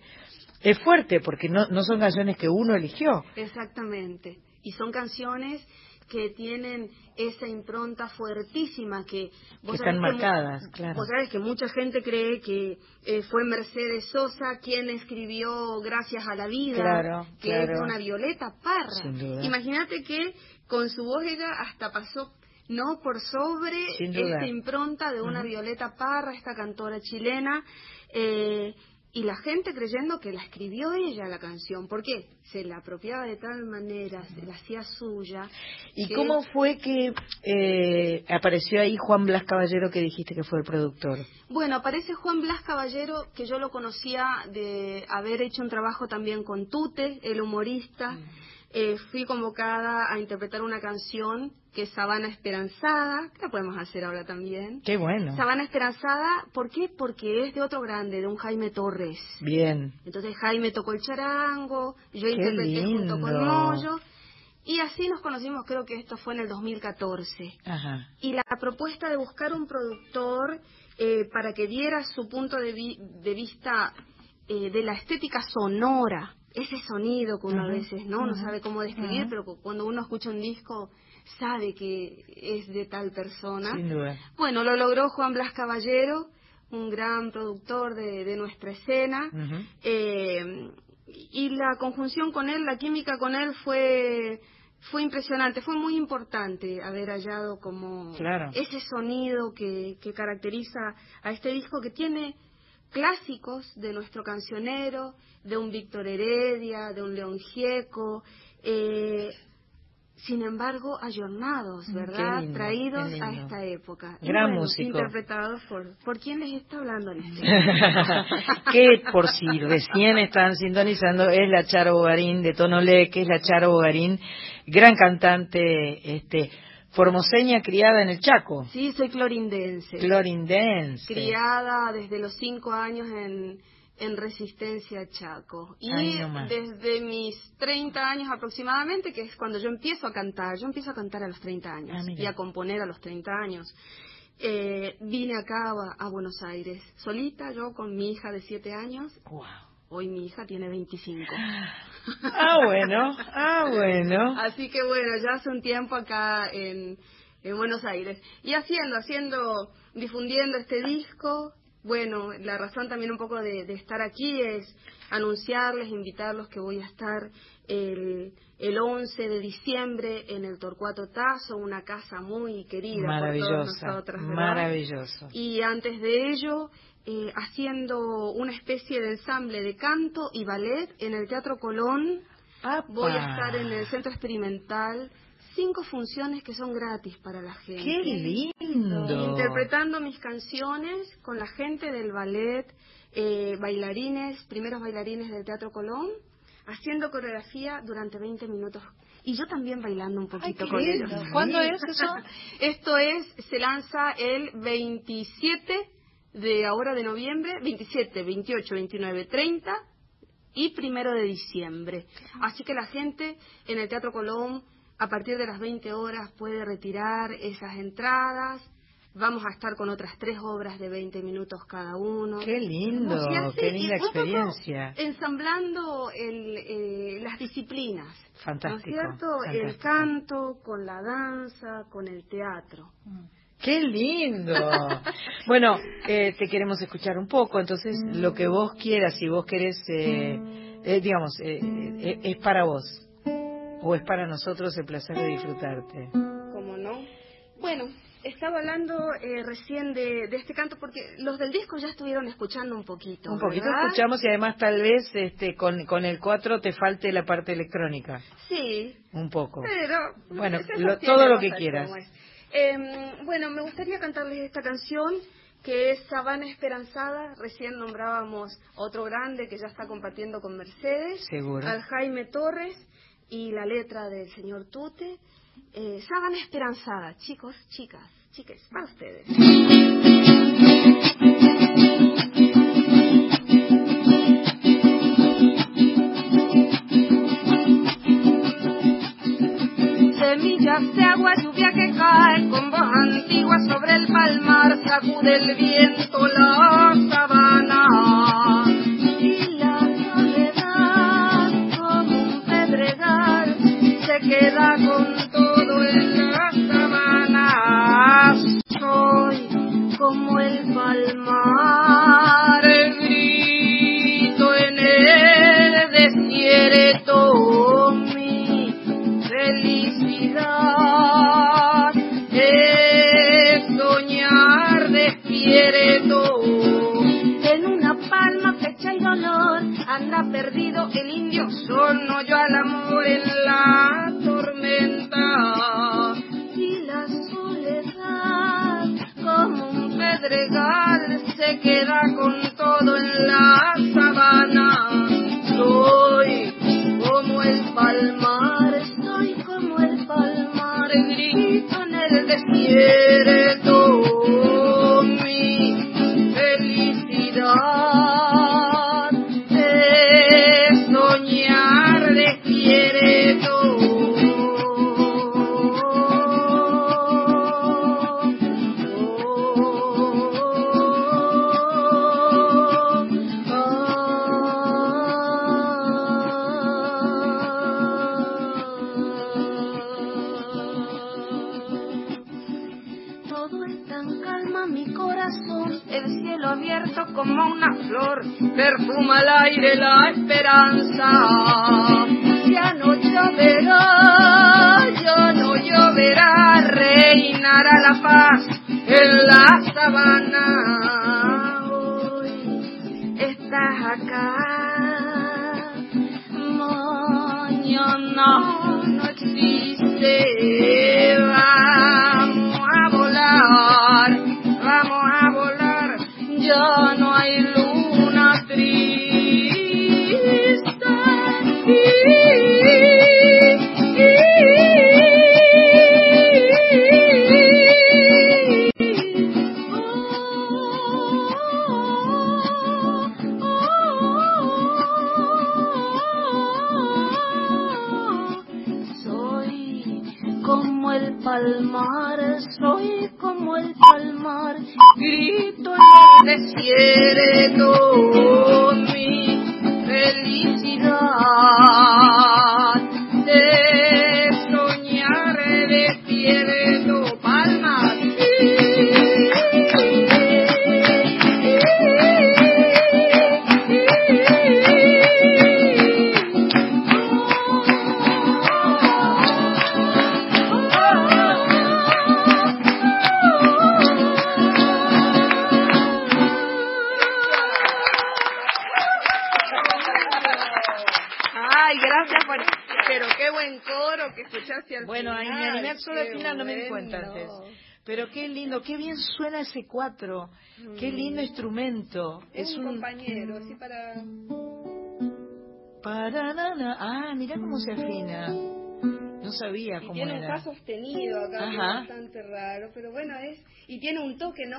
Speaker 1: es fuerte, porque no, no son canciones que uno eligió.
Speaker 26: Exactamente. Y son canciones que tienen esa impronta fuertísima que
Speaker 1: Que
Speaker 26: sabés
Speaker 1: están marcadas, claro.
Speaker 26: Vos sabés que mucha gente cree que eh, fue Mercedes Sosa quien escribió Gracias a la vida,
Speaker 1: Claro,
Speaker 26: que
Speaker 1: claro.
Speaker 26: es una Violeta Parra. Imagínate que con su voz ella hasta pasó no por sobre esta impronta de una. Violeta Parra, esta cantora chilena, eh, y la gente creyendo que la escribió ella la canción. ¿Por qué? Se la apropiaba de tal manera, se la hacía suya.
Speaker 1: ¿Y
Speaker 26: que-
Speaker 1: cómo fue que eh, apareció ahí Juan Blas Caballero que dijiste que fue el productor?
Speaker 26: Bueno, aparece Juan Blas Caballero, que yo lo conocía de haber hecho un trabajo también con Tute, el humorista. Eh, fui convocada a interpretar una canción que es Sabana Esperanzada, que la podemos hacer ahora también.
Speaker 1: Qué bueno.
Speaker 26: Sabana Esperanzada, ¿por qué? Porque es de otro grande, de un Jaime Torres.
Speaker 1: Bien.
Speaker 26: Entonces Jaime tocó el charango, yo
Speaker 1: Qué
Speaker 26: interpreté junto con. Moyo. Y así nos conocimos, creo que esto fue en el 2014
Speaker 1: Ajá.
Speaker 26: y la propuesta de buscar un productor eh, para que diera su punto de, vi- de vista eh, de la estética sonora, ese sonido que uno a veces no, no sabe cómo describir, pero cu- cuando uno escucha un disco sabe que es de tal persona.
Speaker 1: Sin duda.
Speaker 26: Bueno, lo logró Juan Blas Caballero, un gran productor de, de nuestra escena. Eh, y la conjunción con él, la química con él fue fue impresionante, fue muy importante haber hallado como
Speaker 1: Claro.
Speaker 26: ese sonido que, que caracteriza a este disco que tiene clásicos de nuestro cancionero, de un Víctor Heredia, de un León Gieco, eh, sin embargo, ayornados, ¿verdad?
Speaker 1: Mm, lindo,
Speaker 26: Traídos a esta época.
Speaker 1: Gran
Speaker 26: bueno,
Speaker 1: músico.
Speaker 26: Interpretados por, por quien les está hablando en este
Speaker 1: que por si recién están sintonizando es la Charo Bogarín de Tonolé, que es la Charo Bogarín, gran cantante este formoseña criada en el Chaco.
Speaker 26: Sí, soy clorindense.
Speaker 1: Clorindense.
Speaker 26: Criada desde los cinco años en, en Resistencia Chaco. Y
Speaker 1: nomás.
Speaker 26: desde mis 30 años aproximadamente, que es cuando yo empiezo a cantar, yo empiezo a cantar a los 30 años
Speaker 1: Ah,
Speaker 26: y a componer a los 30 años. Eh, vine acá a, a Buenos Aires, solita, yo con mi hija de 7 años. Hoy mi hija tiene 25.
Speaker 1: Ah, bueno, ah, bueno.
Speaker 26: Así que bueno, ya hace un tiempo acá en, en Buenos Aires. Y haciendo, haciendo, difundiendo este disco. Bueno, la razón también un poco de, de estar aquí es anunciarles, invitarlos que voy a estar el, el 11 de diciembre en el Torcuato Tazo, una casa muy querida por todos nosotros. ¿verdad?
Speaker 1: maravilloso.
Speaker 26: Y antes de ello, eh, haciendo una especie de ensamble de canto y ballet en el Teatro Colón. Voy a estar en el Centro Experimental. Cinco funciones que son gratis para la gente.
Speaker 1: ¡Qué lindo!
Speaker 26: Interpretando mis canciones con la gente del ballet, eh, bailarines, primeros bailarines del Teatro Colón, haciendo coreografía durante 20 minutos. Y yo también bailando un poquito con
Speaker 3: lindo.
Speaker 26: ellos.
Speaker 3: ¿Cuándo es eso?
Speaker 26: Esto es, se lanza el 27 de ahora de noviembre, 27, 28, 29, 30 y primero de diciembre. Así que la gente en el Teatro Colón a partir de las 20 horas puede retirar esas entradas. Vamos a estar con otras tres obras de 20 minutos cada uno.
Speaker 1: Qué lindo, qué linda experiencia.
Speaker 26: Ensamblando el, eh, las disciplinas.
Speaker 1: Fantástico,
Speaker 26: ¿No es cierto? El canto, con la danza, con el teatro.
Speaker 1: ¡Qué lindo! bueno, eh, te queremos escuchar un poco, entonces lo que vos quieras, si vos querés, eh, eh, digamos, eh, eh, es para vos. O es para nosotros el placer de disfrutarte.
Speaker 26: ¿Cómo no? Bueno, estaba hablando eh, recién de, de este canto porque los del disco ya estuvieron escuchando un poquito.
Speaker 1: Un poquito
Speaker 26: ¿verdad?
Speaker 1: escuchamos y además tal vez este, con, con el 4 te falte la parte electrónica.
Speaker 26: Sí,
Speaker 1: Un poco.
Speaker 26: pero...
Speaker 1: Bueno, lo- todo lo que quieras.
Speaker 26: Em, bueno, me gustaría cantarles esta canción que es Sabana Esperanzada. Recién nombrábamos otro grande que ya está compartiendo con Mercedes.
Speaker 1: Seguro.
Speaker 26: Al Jaime Torres y la letra del señor Tute. Eh, Sabana Esperanzada, chicos, chicas, chiques, para ustedes. Semillas de agua, lluvia que cae con voz antigua sobre el palmar, sacude el viento la sabana. Y la soledad como un pedregal se queda con todo en la sabana. Soy como el palmar, grito en el desierto perdido el indio solo yo al amor en la tormenta. Y la soledad como un pedregal se queda con todo en la sabana. Soy como el palmar, estoy como el palmar, grito en el desierto, abierto como una flor, perfuma el aire la esperanza. Ya no lloverá, ya no lloverá, reinará la paz en la sabana. Hoy estás acá, mañana no existe. Qué
Speaker 1: lindo instrumento.
Speaker 26: Es,
Speaker 1: Es
Speaker 26: un,
Speaker 1: un
Speaker 26: compañero, sí, para...
Speaker 1: Paranana. Ah, mira cómo se afina. No sabía
Speaker 26: Y
Speaker 1: cómo
Speaker 26: tiene un
Speaker 1: era.
Speaker 26: fa sostenido acá, que es bastante raro, pero bueno, es... Y tiene un toque, ¿no?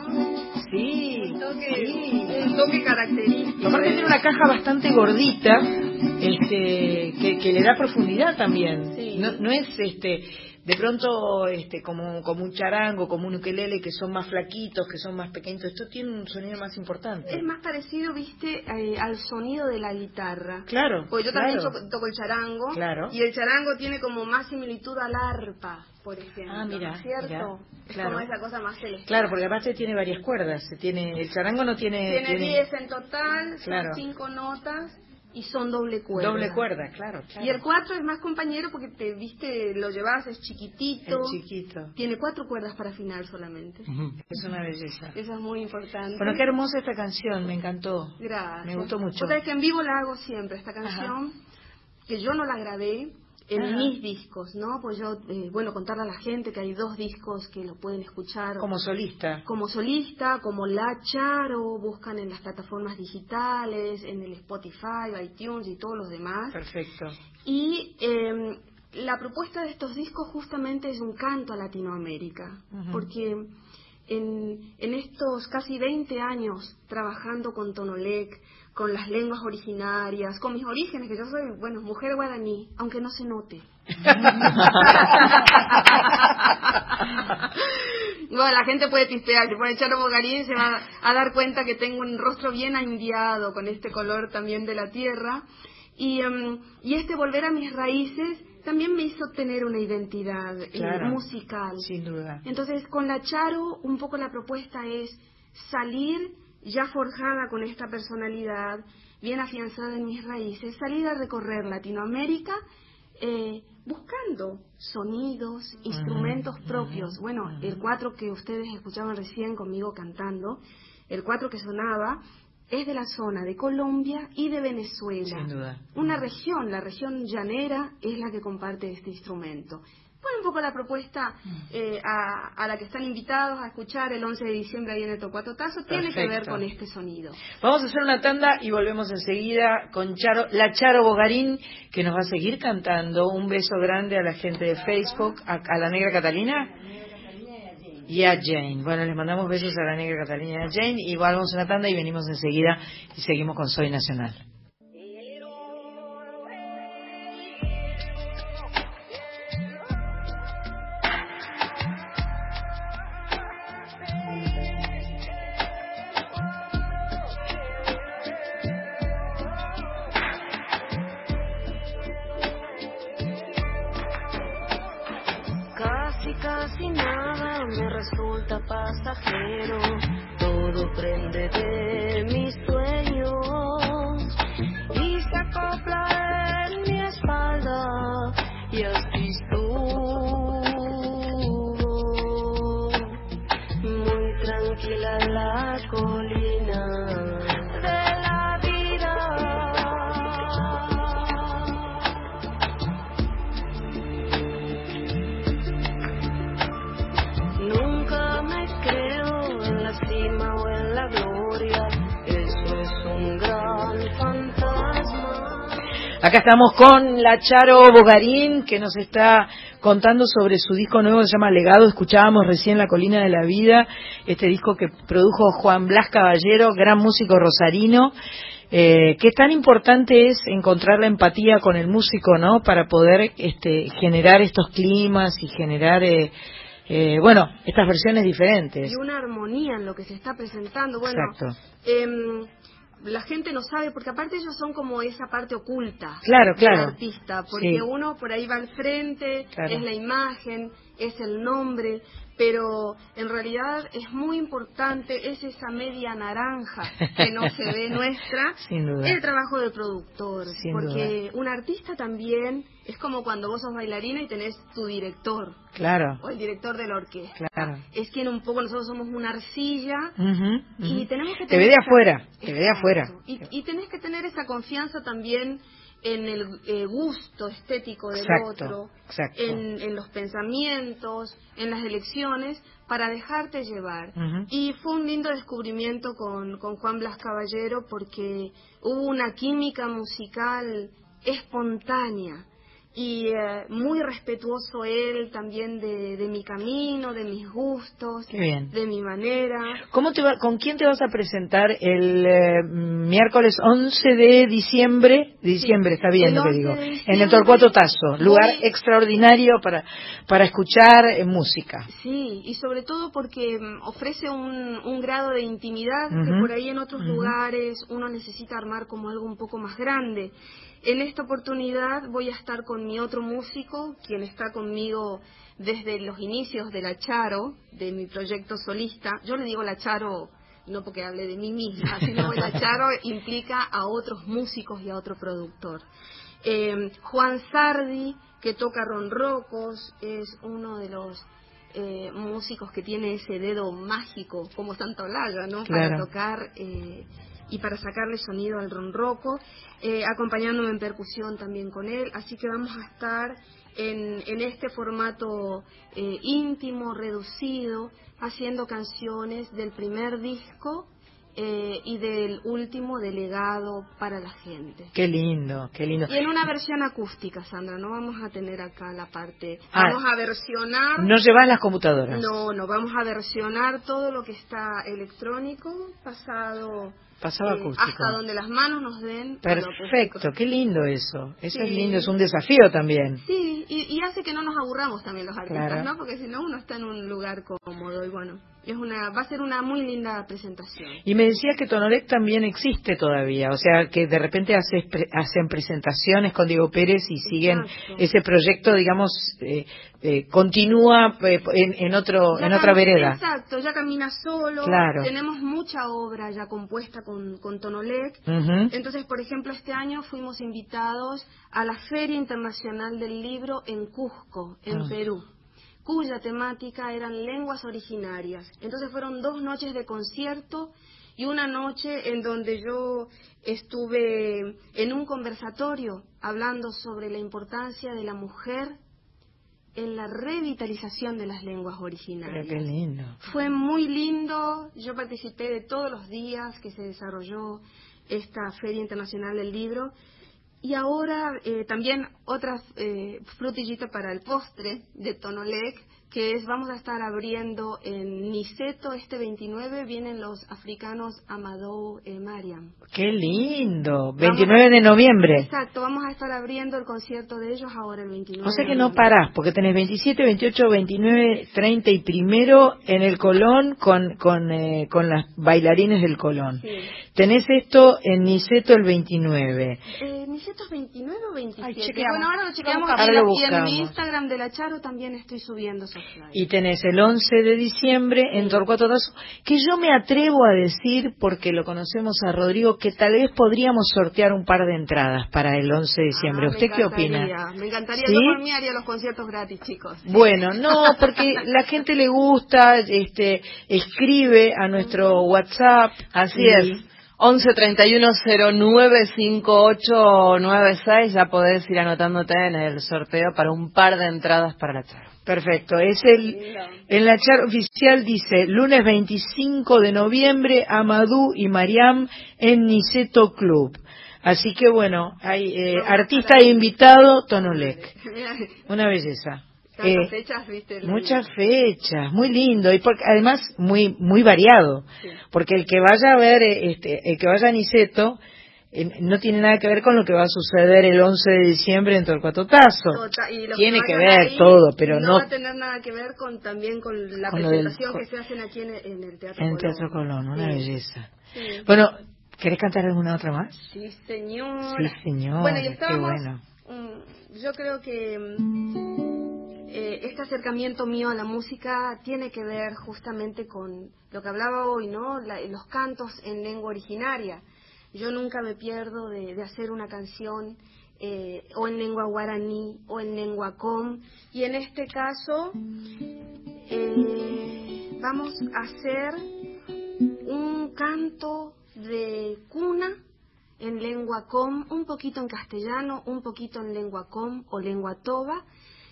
Speaker 1: Sí,
Speaker 26: Un toque,
Speaker 1: sí.
Speaker 26: un toque característico.
Speaker 1: Aparte tiene una caja bastante gordita, este, que, que le da profundidad también.
Speaker 26: Sí.
Speaker 1: No, no es este, de pronto este, como, como un charango, como un ukelele, que son más flaquitos, que son más pequeñitos. Esto tiene un sonido más importante.
Speaker 26: Es más parecido, viste, eh, al sonido de la guitarra.
Speaker 1: Claro.
Speaker 26: Porque yo
Speaker 1: claro.
Speaker 26: también toco, el charango.
Speaker 1: Claro.
Speaker 26: Y el charango tiene como más similitud al arpa, por ejemplo.
Speaker 1: Ah, mira,
Speaker 26: ¿no es ¿cierto?
Speaker 1: mira,
Speaker 26: es
Speaker 1: claro.
Speaker 26: como esa cosa más celestial.
Speaker 1: Claro, porque aparte tiene varias cuerdas. se Tiene, el charango no tiene...
Speaker 26: Tiene 10 en total,
Speaker 1: Claro.
Speaker 26: son 5 notas y son doble cuerda.
Speaker 1: doble cuerda, claro. claro.
Speaker 26: Y el 4 es más compañero porque te viste, lo llevas, es chiquitito.
Speaker 1: El chiquito.
Speaker 26: Tiene cuatro cuerdas para afinar solamente.
Speaker 1: Es una belleza.
Speaker 26: Eso es muy importante.
Speaker 1: Bueno, qué hermosa esta canción, me encantó.
Speaker 26: Gracias.
Speaker 1: Me gustó mucho.
Speaker 26: Sabés que en vivo la hago siempre, esta canción, que yo no la grabé en
Speaker 1: Ajá.
Speaker 26: mis discos, ¿no? Pues yo, eh, bueno, contarle a la gente que hay dos discos que lo pueden escuchar.
Speaker 1: Como solista.
Speaker 26: Como solista, como La Charo, buscan en las plataformas digitales, en el Spotify, iTunes y todos los demás.
Speaker 1: Perfecto.
Speaker 26: Y eh, la propuesta de estos discos justamente es un canto a Latinoamérica, porque en, en estos casi 20 años trabajando con Tonolec, con las lenguas originarias, con mis orígenes, que yo soy, bueno, mujer guaraní, aunque no se note. Bueno, la gente puede pistear, si pone Charo Bogarín se va a dar cuenta que tengo un rostro bien indiado con este color también de la tierra. Y, em, y este volver a mis raíces también me hizo tener una identidad eh, musical.
Speaker 1: Sin duda.
Speaker 26: Entonces, con la Charo, un poco la propuesta es salir ya forjada con esta personalidad, bien afianzada en mis raíces, salir a recorrer Latinoamérica eh, buscando sonidos, instrumentos propios. Bueno, el cuatro que ustedes escuchaban recién conmigo cantando, el cuatro que sonaba, es de la zona de Colombia y de Venezuela.
Speaker 1: Sin duda.
Speaker 26: Una región, la región llanera, es la que comparte este instrumento. Un poco la propuesta eh, a, a la que están invitados a escuchar el 11 de diciembre ahí en el Tocuatotazo tiene que ver
Speaker 1: Perfecto.
Speaker 26: con este sonido.
Speaker 1: Vamos a hacer una tanda y volvemos enseguida con Charo, la Charo Bogarín, que nos va a seguir cantando. Un beso grande a la gente de Facebook, a, a la Negra Catalina y a Jane. Bueno, les mandamos besos a la Negra Catalina y a Jane. Igual vamos a una tanda y venimos enseguida y seguimos con Soy Nacional. Estamos con la Charo Bogarín, que nos está contando sobre su disco nuevo que se llama Legado. Escuchábamos recién La Colina de la Vida, este disco que produjo Juan Blas Caballero, gran músico rosarino. Eh, qué tan importante es encontrar la empatía con el músico, ¿no? Para poder este, generar estos climas y generar, eh, eh, bueno, estas versiones diferentes.
Speaker 26: Y una armonía en lo que se está presentando. Bueno,
Speaker 1: Exacto.
Speaker 26: La gente no sabe, porque aparte ellos son como esa parte oculta
Speaker 1: Claro, claro.
Speaker 26: del artista, porque
Speaker 1: Sí.
Speaker 26: uno por ahí va al frente,
Speaker 1: Claro.
Speaker 26: es la imagen, es el nombre, pero en realidad es muy importante, es esa media naranja que no se ve nuestra,
Speaker 1: Sin duda.
Speaker 26: el trabajo del productor,
Speaker 1: Sin
Speaker 26: porque un artista también es como cuando vos sos bailarina y tenés tu director,
Speaker 1: Claro,
Speaker 26: o el director de la orquesta.
Speaker 1: claro.
Speaker 26: Es quien un poco nosotros somos una arcilla
Speaker 1: Ujú,
Speaker 26: y tenemos que
Speaker 1: Te ve de
Speaker 26: tener esa-
Speaker 1: afuera, te ve de afuera.
Speaker 26: y, y tenés que tener esa confianza también en el eh, gusto estético del
Speaker 1: Exacto,
Speaker 26: otro,
Speaker 1: exacto.
Speaker 26: En, en los pensamientos, en las elecciones, para dejarte llevar. Y fue un lindo descubrimiento con, con Juan Blas Caballero porque hubo una química musical espontánea y eh, muy respetuoso él también de, de mi camino, de mis gustos, de mi manera.
Speaker 1: ¿Cómo te va- ¿Con quién te vas a presentar el eh, miércoles 11 de diciembre? Diciembre, está bien lo que
Speaker 26: 11
Speaker 1: digo. En el Torcuato Tazo, lugar extraordinario para, para escuchar eh, música.
Speaker 26: Sí, y sobre todo porque mm, ofrece un, un grado de intimidad que por ahí en otros lugares uno necesita armar como algo un poco más grande. En esta oportunidad voy a estar con mi otro músico, quien está conmigo desde los inicios de la Charo, de mi proyecto solista. Yo le digo la Charo no porque hable de mí misma, sino que la Charo implica a otros músicos y a otro productor. Eh, Juan Sardi, que toca ronrocos, es uno de los eh, músicos que tiene ese dedo mágico, como Santa Olalla, ¿no? Para tocar eh, y para sacarle sonido al ronroco, eh, acompañándome en percusión también con él. Así que vamos a estar en, en este formato eh, íntimo, reducido, haciendo canciones del primer disco eh, y del último delegado para la gente.
Speaker 1: Qué lindo, qué lindo.
Speaker 26: Y en una versión acústica, Sandra, no vamos a tener acá la parte.
Speaker 1: Ah,
Speaker 26: Vamos a versionar.
Speaker 1: No llevas las computadoras.
Speaker 26: No, no, vamos a versionar todo lo que está electrónico, pasado.
Speaker 1: Pasado
Speaker 26: eh,
Speaker 1: acústico.
Speaker 26: Hasta donde las manos nos den.
Speaker 1: Perfecto, qué lindo eso. Eso es lindo, es un desafío también.
Speaker 26: Sí, y, y hace que no nos aburramos también los artistas,
Speaker 1: Claro.
Speaker 26: ¿no? Porque si no, uno está en un lugar cómodo y bueno, es una, va a ser una muy linda presentación.
Speaker 1: Y me decías que Tonolec también existe todavía, o sea, que de repente haces pre- hacen presentaciones con Diego Pérez y siguen
Speaker 26: Exacto.
Speaker 1: ese proyecto, digamos, eh, eh, continúa eh, en, en otro
Speaker 26: Ya
Speaker 1: en otra vereda.
Speaker 26: Exacto, ya camina solo.
Speaker 1: Claro.
Speaker 26: Tenemos mucha obra ya compuesta con, con Tonolec. Entonces, por ejemplo, este año fuimos invitados a la Feria Internacional del Libro en Cusco, en
Speaker 1: Ah.
Speaker 26: Perú, cuya temática eran lenguas originarias. Entonces fueron dos noches de concierto y una noche en donde yo estuve en un conversatorio hablando sobre la importancia de la mujer en la revitalización de las lenguas
Speaker 1: Pero
Speaker 26: originarias.
Speaker 1: qué lindo.
Speaker 26: Fue muy lindo, yo participé de todos los días que se desarrolló esta Feria Internacional del Libro y ahora eh, también otra eh, frutillita para el postre de Tonolec, que es vamos a estar abriendo en Niceto este 29, vienen los africanos Amadou e Mariam.
Speaker 1: Qué lindo. 29 de noviembre.
Speaker 26: Exacto, vamos a estar abriendo el concierto de ellos ahora el 29.
Speaker 1: O sea que no parás, porque tenés 27, 28, 29, 30 y primero en el Colón con, con, eh, con las bailarines del Colón.
Speaker 26: Sí.
Speaker 1: Tenés esto en Niceto el 29.
Speaker 26: Eh, Niceto es 29 o 27.
Speaker 3: Ay.
Speaker 26: Bueno, ahora lo chequeamos
Speaker 1: Ahora
Speaker 26: y,
Speaker 1: lo
Speaker 26: en- y en mi Instagram de la Charo también estoy subiendo.
Speaker 1: Y tenés el 11 de diciembre en Torcuato Tazo, que yo me atrevo a decir, porque lo conocemos a Rodrigo, que tal vez podríamos sortear un par de entradas para el 11 de diciembre.
Speaker 26: Ah,
Speaker 1: ¿Usted qué opina?
Speaker 26: Me encantaría,
Speaker 1: ¿Sí?
Speaker 26: yo por mí haría los conciertos gratis, chicos.
Speaker 1: Bueno, no, porque la gente le gusta, este, escribe a nuestro WhatsApp.
Speaker 23: Así
Speaker 1: y-
Speaker 23: es. 11 31 09 5896 ya podés ir anotándote en el sorteo para un par de entradas para la charla.
Speaker 1: Perfecto, es el, en la charla oficial dice, lunes 25 de noviembre, Amadou y Mariam en Niceto Club. Así que bueno, hay eh, artista invitado, Tonolec. Una belleza. Eh,
Speaker 26: fechas, viste.
Speaker 1: Muchas fechas, muy lindo y porque, además muy muy variado, porque el que vaya a ver, eh, este, el que vaya a Niceto no tiene nada que ver con lo que va a suceder el 11 de diciembre en Torcuato Tazo.
Speaker 26: Tota- y los
Speaker 1: Tiene que
Speaker 26: vayan
Speaker 1: ver todo, pero no,
Speaker 26: va a tener nada que ver con también con la
Speaker 1: Con del
Speaker 26: presentación que se hacen aquí en el, en el Teatro
Speaker 1: en
Speaker 26: Colón.
Speaker 1: Teatro Colón, una
Speaker 26: Sí.
Speaker 1: belleza.
Speaker 26: Sí.
Speaker 1: Bueno, ¿querés cantar alguna otra más?
Speaker 26: Sí, señora.
Speaker 1: Sí, señora,
Speaker 26: Bueno, y
Speaker 1: qué
Speaker 26: estábamos,
Speaker 1: bueno.
Speaker 26: mm, yo creo que mm, eh, este acercamiento mío a la música tiene que ver justamente con lo que hablaba hoy, ¿no? La- los cantos en lengua originaria. Yo nunca me pierdo de, hacer una canción eh, o en lengua guaraní o en lengua com. Y en este caso eh, vamos a hacer un canto de cuna en lengua com, un poquito en castellano, un poquito en lengua com o lengua toba,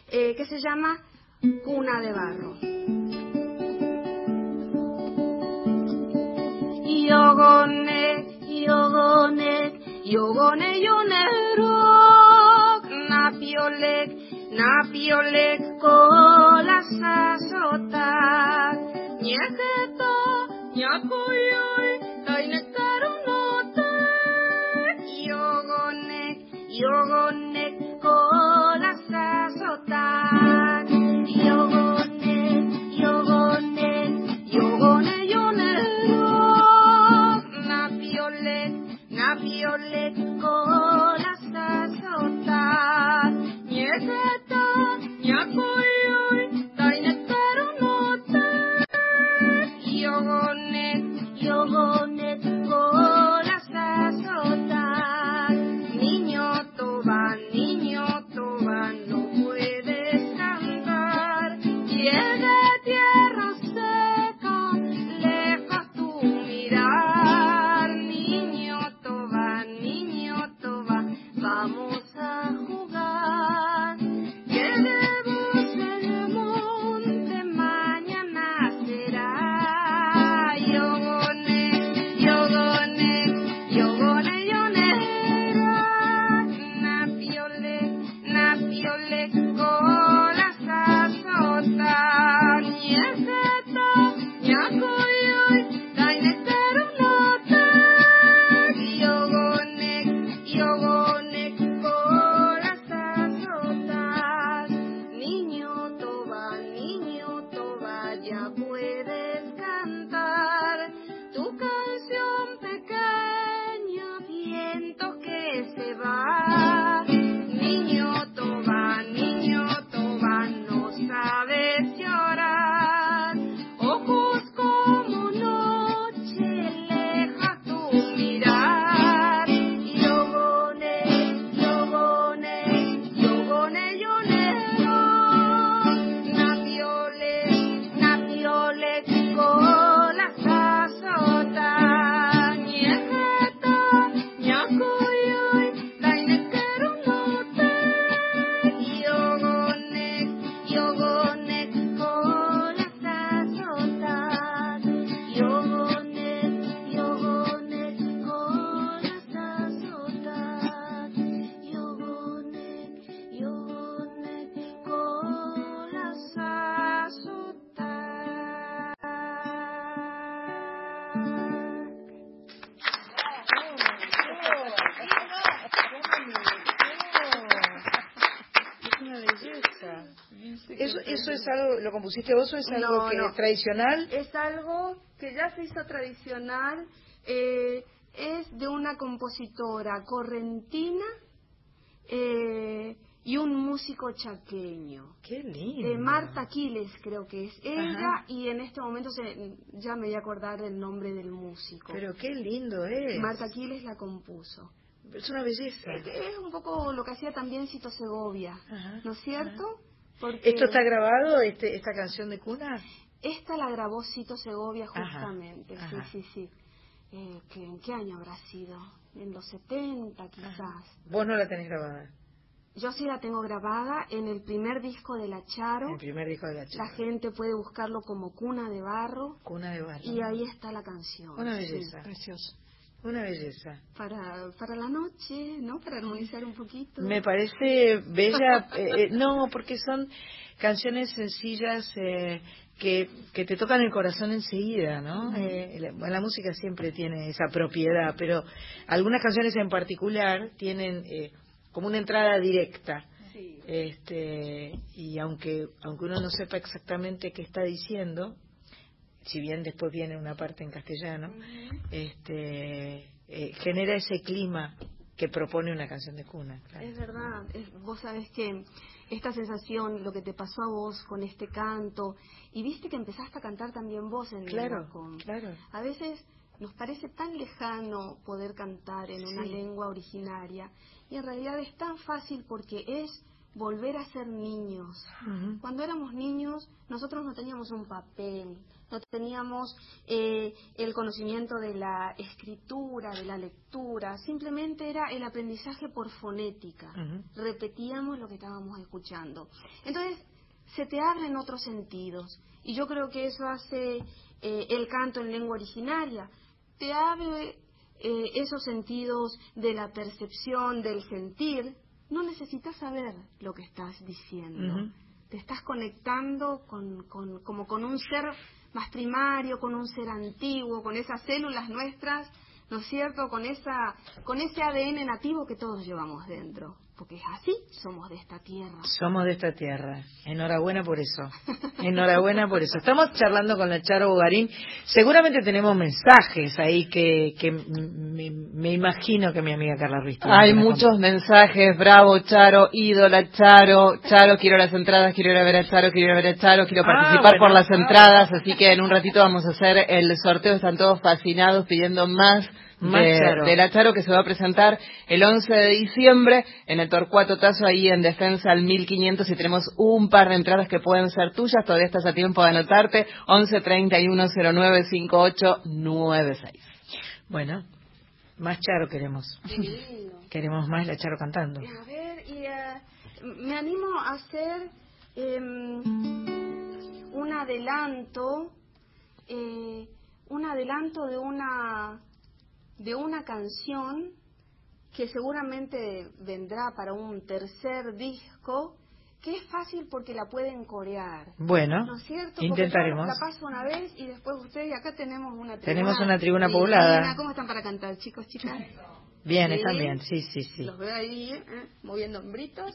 Speaker 26: eh, que se llama Cuna de Barro. Yogone, Iogonek, Iogone Ionerok, Napiolek, Napiolek kolas azotak, Niegeto, Niakoioi, Tainekarunotek, Iogonek, Iogonek kolas
Speaker 1: azotak, Iogonek, Listen. ¿Eso, ¿Eso es algo, lo compusiste vos o es algo
Speaker 26: No,
Speaker 1: que
Speaker 26: no.
Speaker 1: es tradicional?
Speaker 26: Es algo que ya se hizo tradicional. eh, es de una compositora correntina eh, y un músico chaqueño.
Speaker 1: Qué lindo.
Speaker 26: Eh, Marta Aquiles creo que es ella
Speaker 1: Ajá.
Speaker 26: y en este momento se, ya me voy a acordar del nombre del músico.
Speaker 1: Pero qué lindo es.
Speaker 26: Marta Aquiles la compuso.
Speaker 1: Es una belleza.
Speaker 26: Eh, Es un poco lo que hacía también Cito Segovia, ¿no es cierto? Porque
Speaker 1: ¿Esto está grabado, este, esta canción de cuna?
Speaker 26: Esta la grabó Cito Segovia
Speaker 1: Ajá,
Speaker 26: justamente,
Speaker 1: ajá.
Speaker 26: sí, sí, sí. Eh, que, ¿En qué año habrá sido? En los 70 quizás.
Speaker 1: Vos no la tenés grabada.
Speaker 26: Yo sí la tengo grabada en el primer disco de La Charo.
Speaker 1: El primer disco de la
Speaker 26: La gente puede buscarlo como Cuna de Barro.
Speaker 1: Cuna de barro.
Speaker 26: Y ahí está la canción.
Speaker 1: Una
Speaker 26: sí.
Speaker 1: belleza. Una belleza.
Speaker 27: Para, para la noche, ¿no? Para armonizar un poquito.
Speaker 1: Me parece bella, eh, eh, no, porque son canciones sencillas eh, que, que te tocan el corazón enseguida, ¿no? Eh, la, la música siempre tiene esa propiedad, pero algunas canciones en particular tienen eh, como una entrada directa. Este, y aunque aunque uno no sepa exactamente qué está diciendo, si bien después viene una parte en castellano, este, eh, genera ese clima que propone una canción de cuna. claro.
Speaker 27: Es verdad, es- vos sabés que esta sensación, lo que te pasó a vos con este canto, y viste que empezaste a cantar también vos en
Speaker 1: Claro,
Speaker 27: con-
Speaker 1: claro.
Speaker 27: A veces nos parece tan lejano poder cantar en una lengua originaria, y en realidad es tan fácil porque es volver a ser niños. Cuando éramos niños, nosotros no teníamos un papel, no teníamos eh, el conocimiento de la escritura, de la lectura, simplemente era el aprendizaje por fonética. Repetíamos lo que estábamos escuchando. Entonces, se te abren otros sentidos, y yo creo que eso hace eh, el canto en lengua originaria. Te abre eh, esos sentidos de la percepción, del sentir, no necesitas saber lo que estás diciendo. Te estás conectando con, con- como con un ser más primario, con un ser antiguo, con esas células nuestras, ¿no es cierto? Con, esa, con ese ADN nativo que todos llevamos dentro. Porque es así, somos de esta tierra.
Speaker 1: Somos de esta tierra. Enhorabuena por eso. Enhorabuena por eso. Estamos charlando con la Charo Bogarín. Seguramente tenemos mensajes ahí que, que me, me imagino que mi amiga Carla Ruiz tiene
Speaker 2: Hay muchos mensajes, bravo Charo, ídola Charo, Charo, quiero las entradas, quiero ir a ver a Charo, quiero ir a ver a Charo, quiero
Speaker 1: Ah,
Speaker 2: participar
Speaker 1: bueno.
Speaker 2: por las entradas, así que en un ratito vamos a hacer el sorteo, están todos fascinados pidiendo más.
Speaker 1: Más
Speaker 2: de,
Speaker 1: Charo.
Speaker 2: de la Charo que se va a presentar el 11 de diciembre en el Torcuato Tazo ahí en Defensa al 1500 y tenemos un par de entradas que pueden ser tuyas, todavía estás a tiempo de anotarte, 11 31 09 58 96.
Speaker 1: Bueno, más Charo queremos. Queremos más la Charo cantando.
Speaker 27: A ver, y, eh, me animo a hacer em, un adelanto, eh, un adelanto de una de una canción que seguramente vendrá para un tercer disco, que es fácil porque la pueden corear.
Speaker 1: Bueno,
Speaker 27: ¿No es cierto?
Speaker 1: Intentaremos.
Speaker 27: La paso una vez y después ustedes, acá tenemos una tribuna.
Speaker 1: Tenemos una tribuna
Speaker 27: divina.
Speaker 1: poblada.
Speaker 27: ¿Cómo están para cantar, chicos, chicas?
Speaker 1: Bien, están bien, sí, sí, sí.
Speaker 27: Los veo ahí, ¿eh? moviendo hombritos,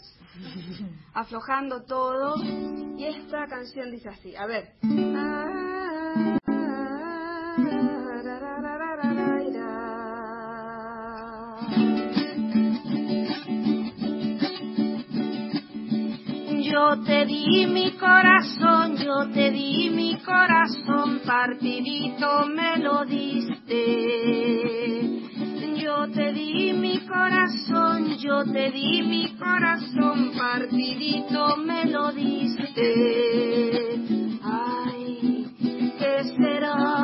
Speaker 27: aflojando todo. Y esta canción dice así, a ver.
Speaker 26: Yo te di mi corazón, yo te di mi corazón, partidito me lo diste. Yo te di mi corazón, yo te di mi corazón, partidito me lo diste. Ay, ¿qué serán?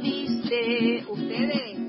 Speaker 26: Diste. ¿Ustedes?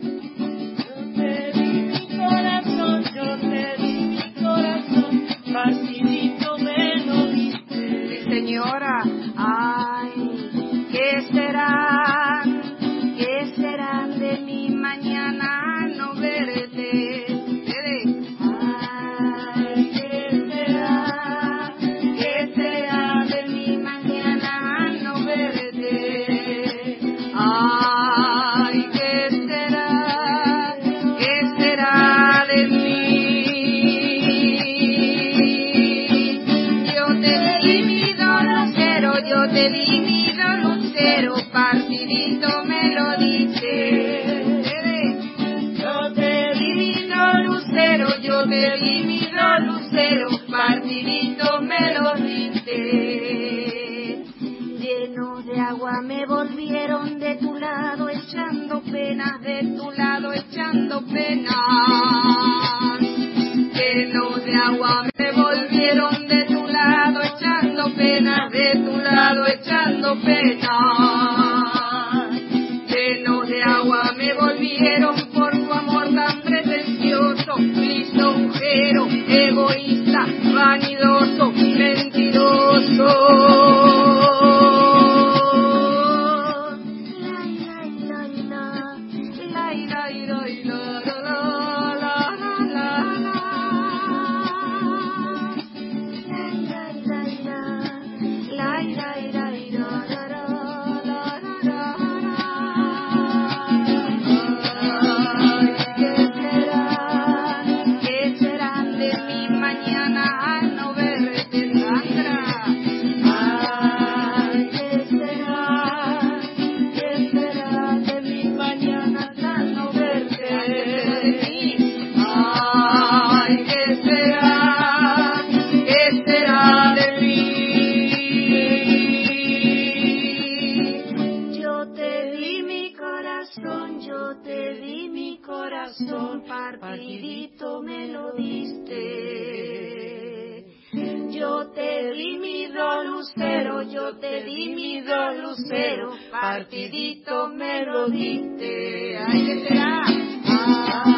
Speaker 26: Partidito me lo diste.
Speaker 27: ¿qué será? Ay,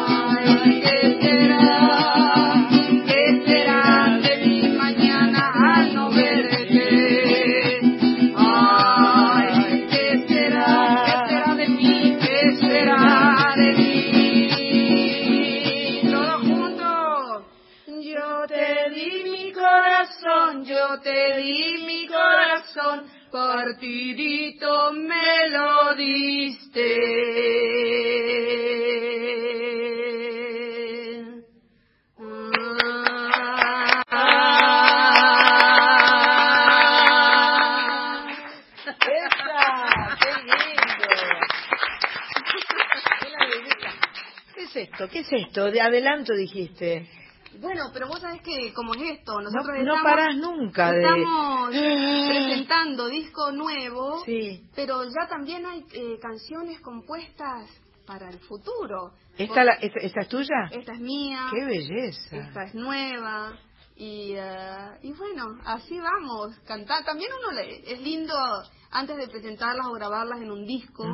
Speaker 1: adelanto dijiste.
Speaker 26: Bueno, pero vos sabés que como es esto, nosotros
Speaker 1: No- no
Speaker 26: estamos,
Speaker 1: parás nunca de-
Speaker 26: estamos presentando disco nuevo,
Speaker 1: Sí.
Speaker 26: pero ya también hay eh, canciones compuestas para el futuro.
Speaker 1: ¿Esta, la- esta, esta es tuya?
Speaker 26: Esta es mía.
Speaker 1: ¡Qué belleza!
Speaker 26: Esta es nueva. Y, eh, y bueno, así vamos, cantar. También uno le, es lindo, antes de presentarlas o grabarlas en un disco.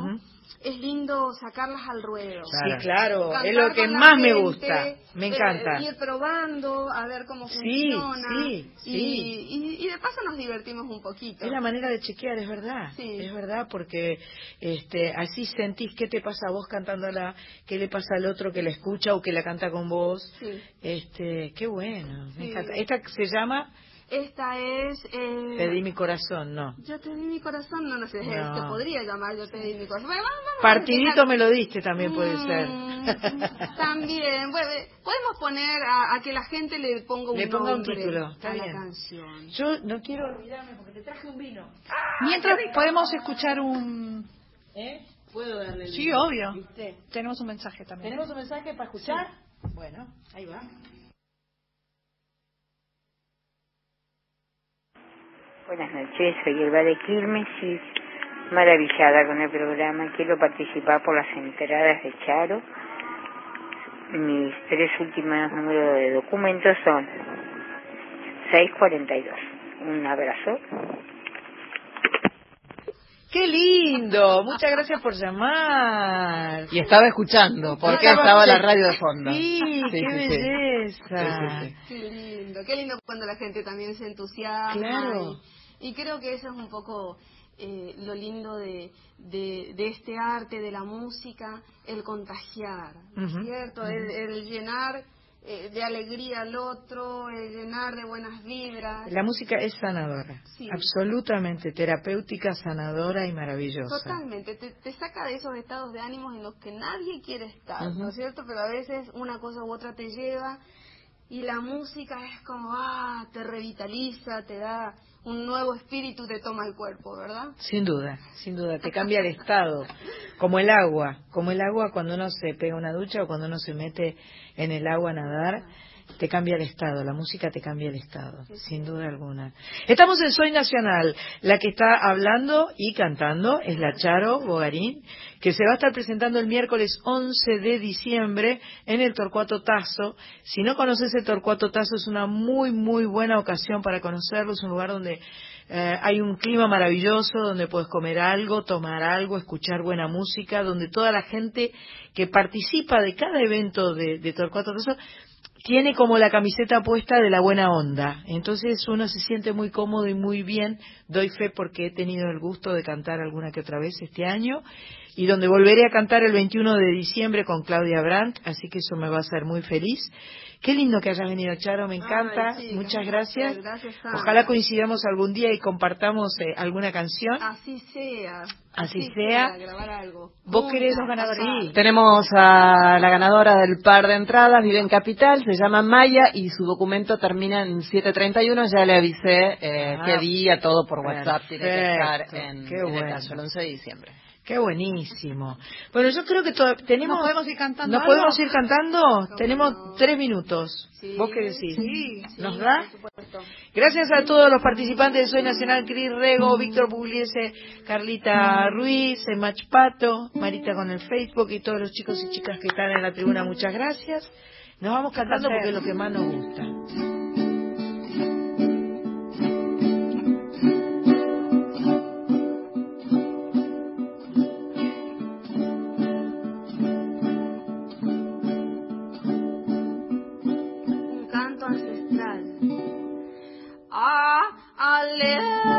Speaker 26: Es lindo sacarlas al ruedo.
Speaker 1: Sí, claro,
Speaker 26: Cantar
Speaker 1: es lo que más me gusta. Me
Speaker 26: eh,
Speaker 1: encanta.
Speaker 26: ir probando, a ver cómo
Speaker 1: Sí,
Speaker 26: funciona.
Speaker 1: sí,
Speaker 26: y,
Speaker 1: sí.
Speaker 26: y, y de paso nos divertimos un poquito.
Speaker 1: Es la manera de chequear, es verdad.
Speaker 26: Sí.
Speaker 1: Es verdad, porque este, así sentís qué te pasa a vos cantándola, qué le pasa al otro que la escucha o que la canta con vos.
Speaker 26: Sí.
Speaker 1: Este, qué bueno. me
Speaker 26: Sí.
Speaker 1: encanta. Esta se llama
Speaker 26: Esta es... eh,
Speaker 1: Te di mi corazón, no.
Speaker 26: Yo te di mi corazón, no, no sé,
Speaker 1: No.
Speaker 26: se podría llamar Yo te di mi corazón. Bueno, vamos, vamos
Speaker 1: Partidito me lo diste también puede
Speaker 26: Mm,
Speaker 1: ser.
Speaker 26: También, bueno, podemos poner a, a que la gente le ponga un
Speaker 1: Le ponga un título, está
Speaker 26: a la
Speaker 1: bien.
Speaker 26: canción.
Speaker 1: Yo no quiero olvidarme porque te traje un vino.
Speaker 3: Mientras podemos escuchar un...
Speaker 1: ¿Eh? ¿Puedo darle el
Speaker 3: Sí,
Speaker 1: vino?
Speaker 3: obvio.
Speaker 1: ¿Viste?
Speaker 3: Tenemos un mensaje también.
Speaker 1: ¿Tenemos un mensaje para escuchar? Bueno, ahí va.
Speaker 28: Buenas noches, soy Elba de Quilmes y maravillada con el programa. Quiero participar por las entradas de Charo. Mis tres últimos números de documentos son 642. Un abrazo.
Speaker 1: ¡Qué lindo! Muchas gracias por llamar.
Speaker 23: Y estaba escuchando, porque
Speaker 1: Estaba-
Speaker 23: estaba la radio de fondo.
Speaker 1: Sí,
Speaker 23: Sí,
Speaker 1: qué
Speaker 23: sí, sí.
Speaker 1: belleza.
Speaker 23: Sí, sí,
Speaker 26: Qué lindo, qué lindo cuando la gente también se entusiasma.
Speaker 1: Claro.
Speaker 26: Y, y creo que eso es un poco eh, lo lindo de, de, de este arte, de la música, el contagiar, ¿no es ¿cierto? el, el llenar eh, de alegría al otro, el llenar de buenas vibras.
Speaker 1: La música es sanadora,
Speaker 26: Sí.
Speaker 1: absolutamente terapéutica, sanadora y maravillosa.
Speaker 26: Totalmente, te, te saca de esos estados de ánimos en los que nadie quiere estar. ¿no es cierto? Pero a veces una cosa u otra te lleva y la música es como, ah, te revitaliza, te da un nuevo espíritu, te toma el cuerpo, ¿verdad?
Speaker 1: Sin duda, sin duda, te cambia el estado, como el agua, como el agua cuando uno se pega una ducha o cuando uno se mete en el agua a nadar, te cambia el estado, la música te cambia el estado, sin duda alguna. Estamos en Soy Nacional, la que está hablando y cantando es la Charo Bogarín, que se va a estar presentando el miércoles 11 de diciembre en el Torcuato Tazo. Si no conoces el Torcuato Tazo es una muy, muy buena ocasión para conocerlo, es un lugar donde eh, hay un clima maravilloso, donde puedes comer algo, tomar algo, escuchar buena música, donde toda la gente que participa de cada evento de, de Torcuato Tazo tiene como la camiseta puesta de la buena onda. Entonces uno se siente muy cómodo y muy bien. Doy fe porque he tenido el gusto de cantar alguna que otra vez este año y donde volveré a cantar el 21 de diciembre con Claudia Brandt, así que eso me va a hacer muy feliz. Qué lindo que hayas venido, Charo, me encanta. Muchas gracias. Ojalá coincidamos algún día y compartamos eh, alguna canción.
Speaker 26: Así sea.
Speaker 1: Así sea.
Speaker 26: grabar algo.
Speaker 1: ¿Vos querés los ganadores?
Speaker 23: Tenemos a la ganadora del par de entradas, vive en Capital, se llama Maya y su documento termina en 731. Ya le avisé eh,
Speaker 1: Ah,
Speaker 23: qué día, todo por WhatsApp, tiene que estar
Speaker 1: perfecto.
Speaker 23: en, el caso, el 11 de diciembre.
Speaker 1: Qué buenísimo. Bueno, yo creo que tenemos...
Speaker 3: ¿Nos podemos ir cantando
Speaker 1: ¿Nos
Speaker 3: algo?
Speaker 1: podemos ir cantando? Tenemos tres minutos. ¿Vos qué decís?
Speaker 3: Sí,
Speaker 1: ¿Nos da? Gracias a todos los participantes de Soy Nacional, Cris Rego, Víctor Pugliese, Carlita Ruiz, Mach Pato, Marita con el Facebook y todos los chicos y chicas que están en la tribuna. Muchas gracias. Nos vamos cantando porque es lo que más nos gusta.
Speaker 26: Ale.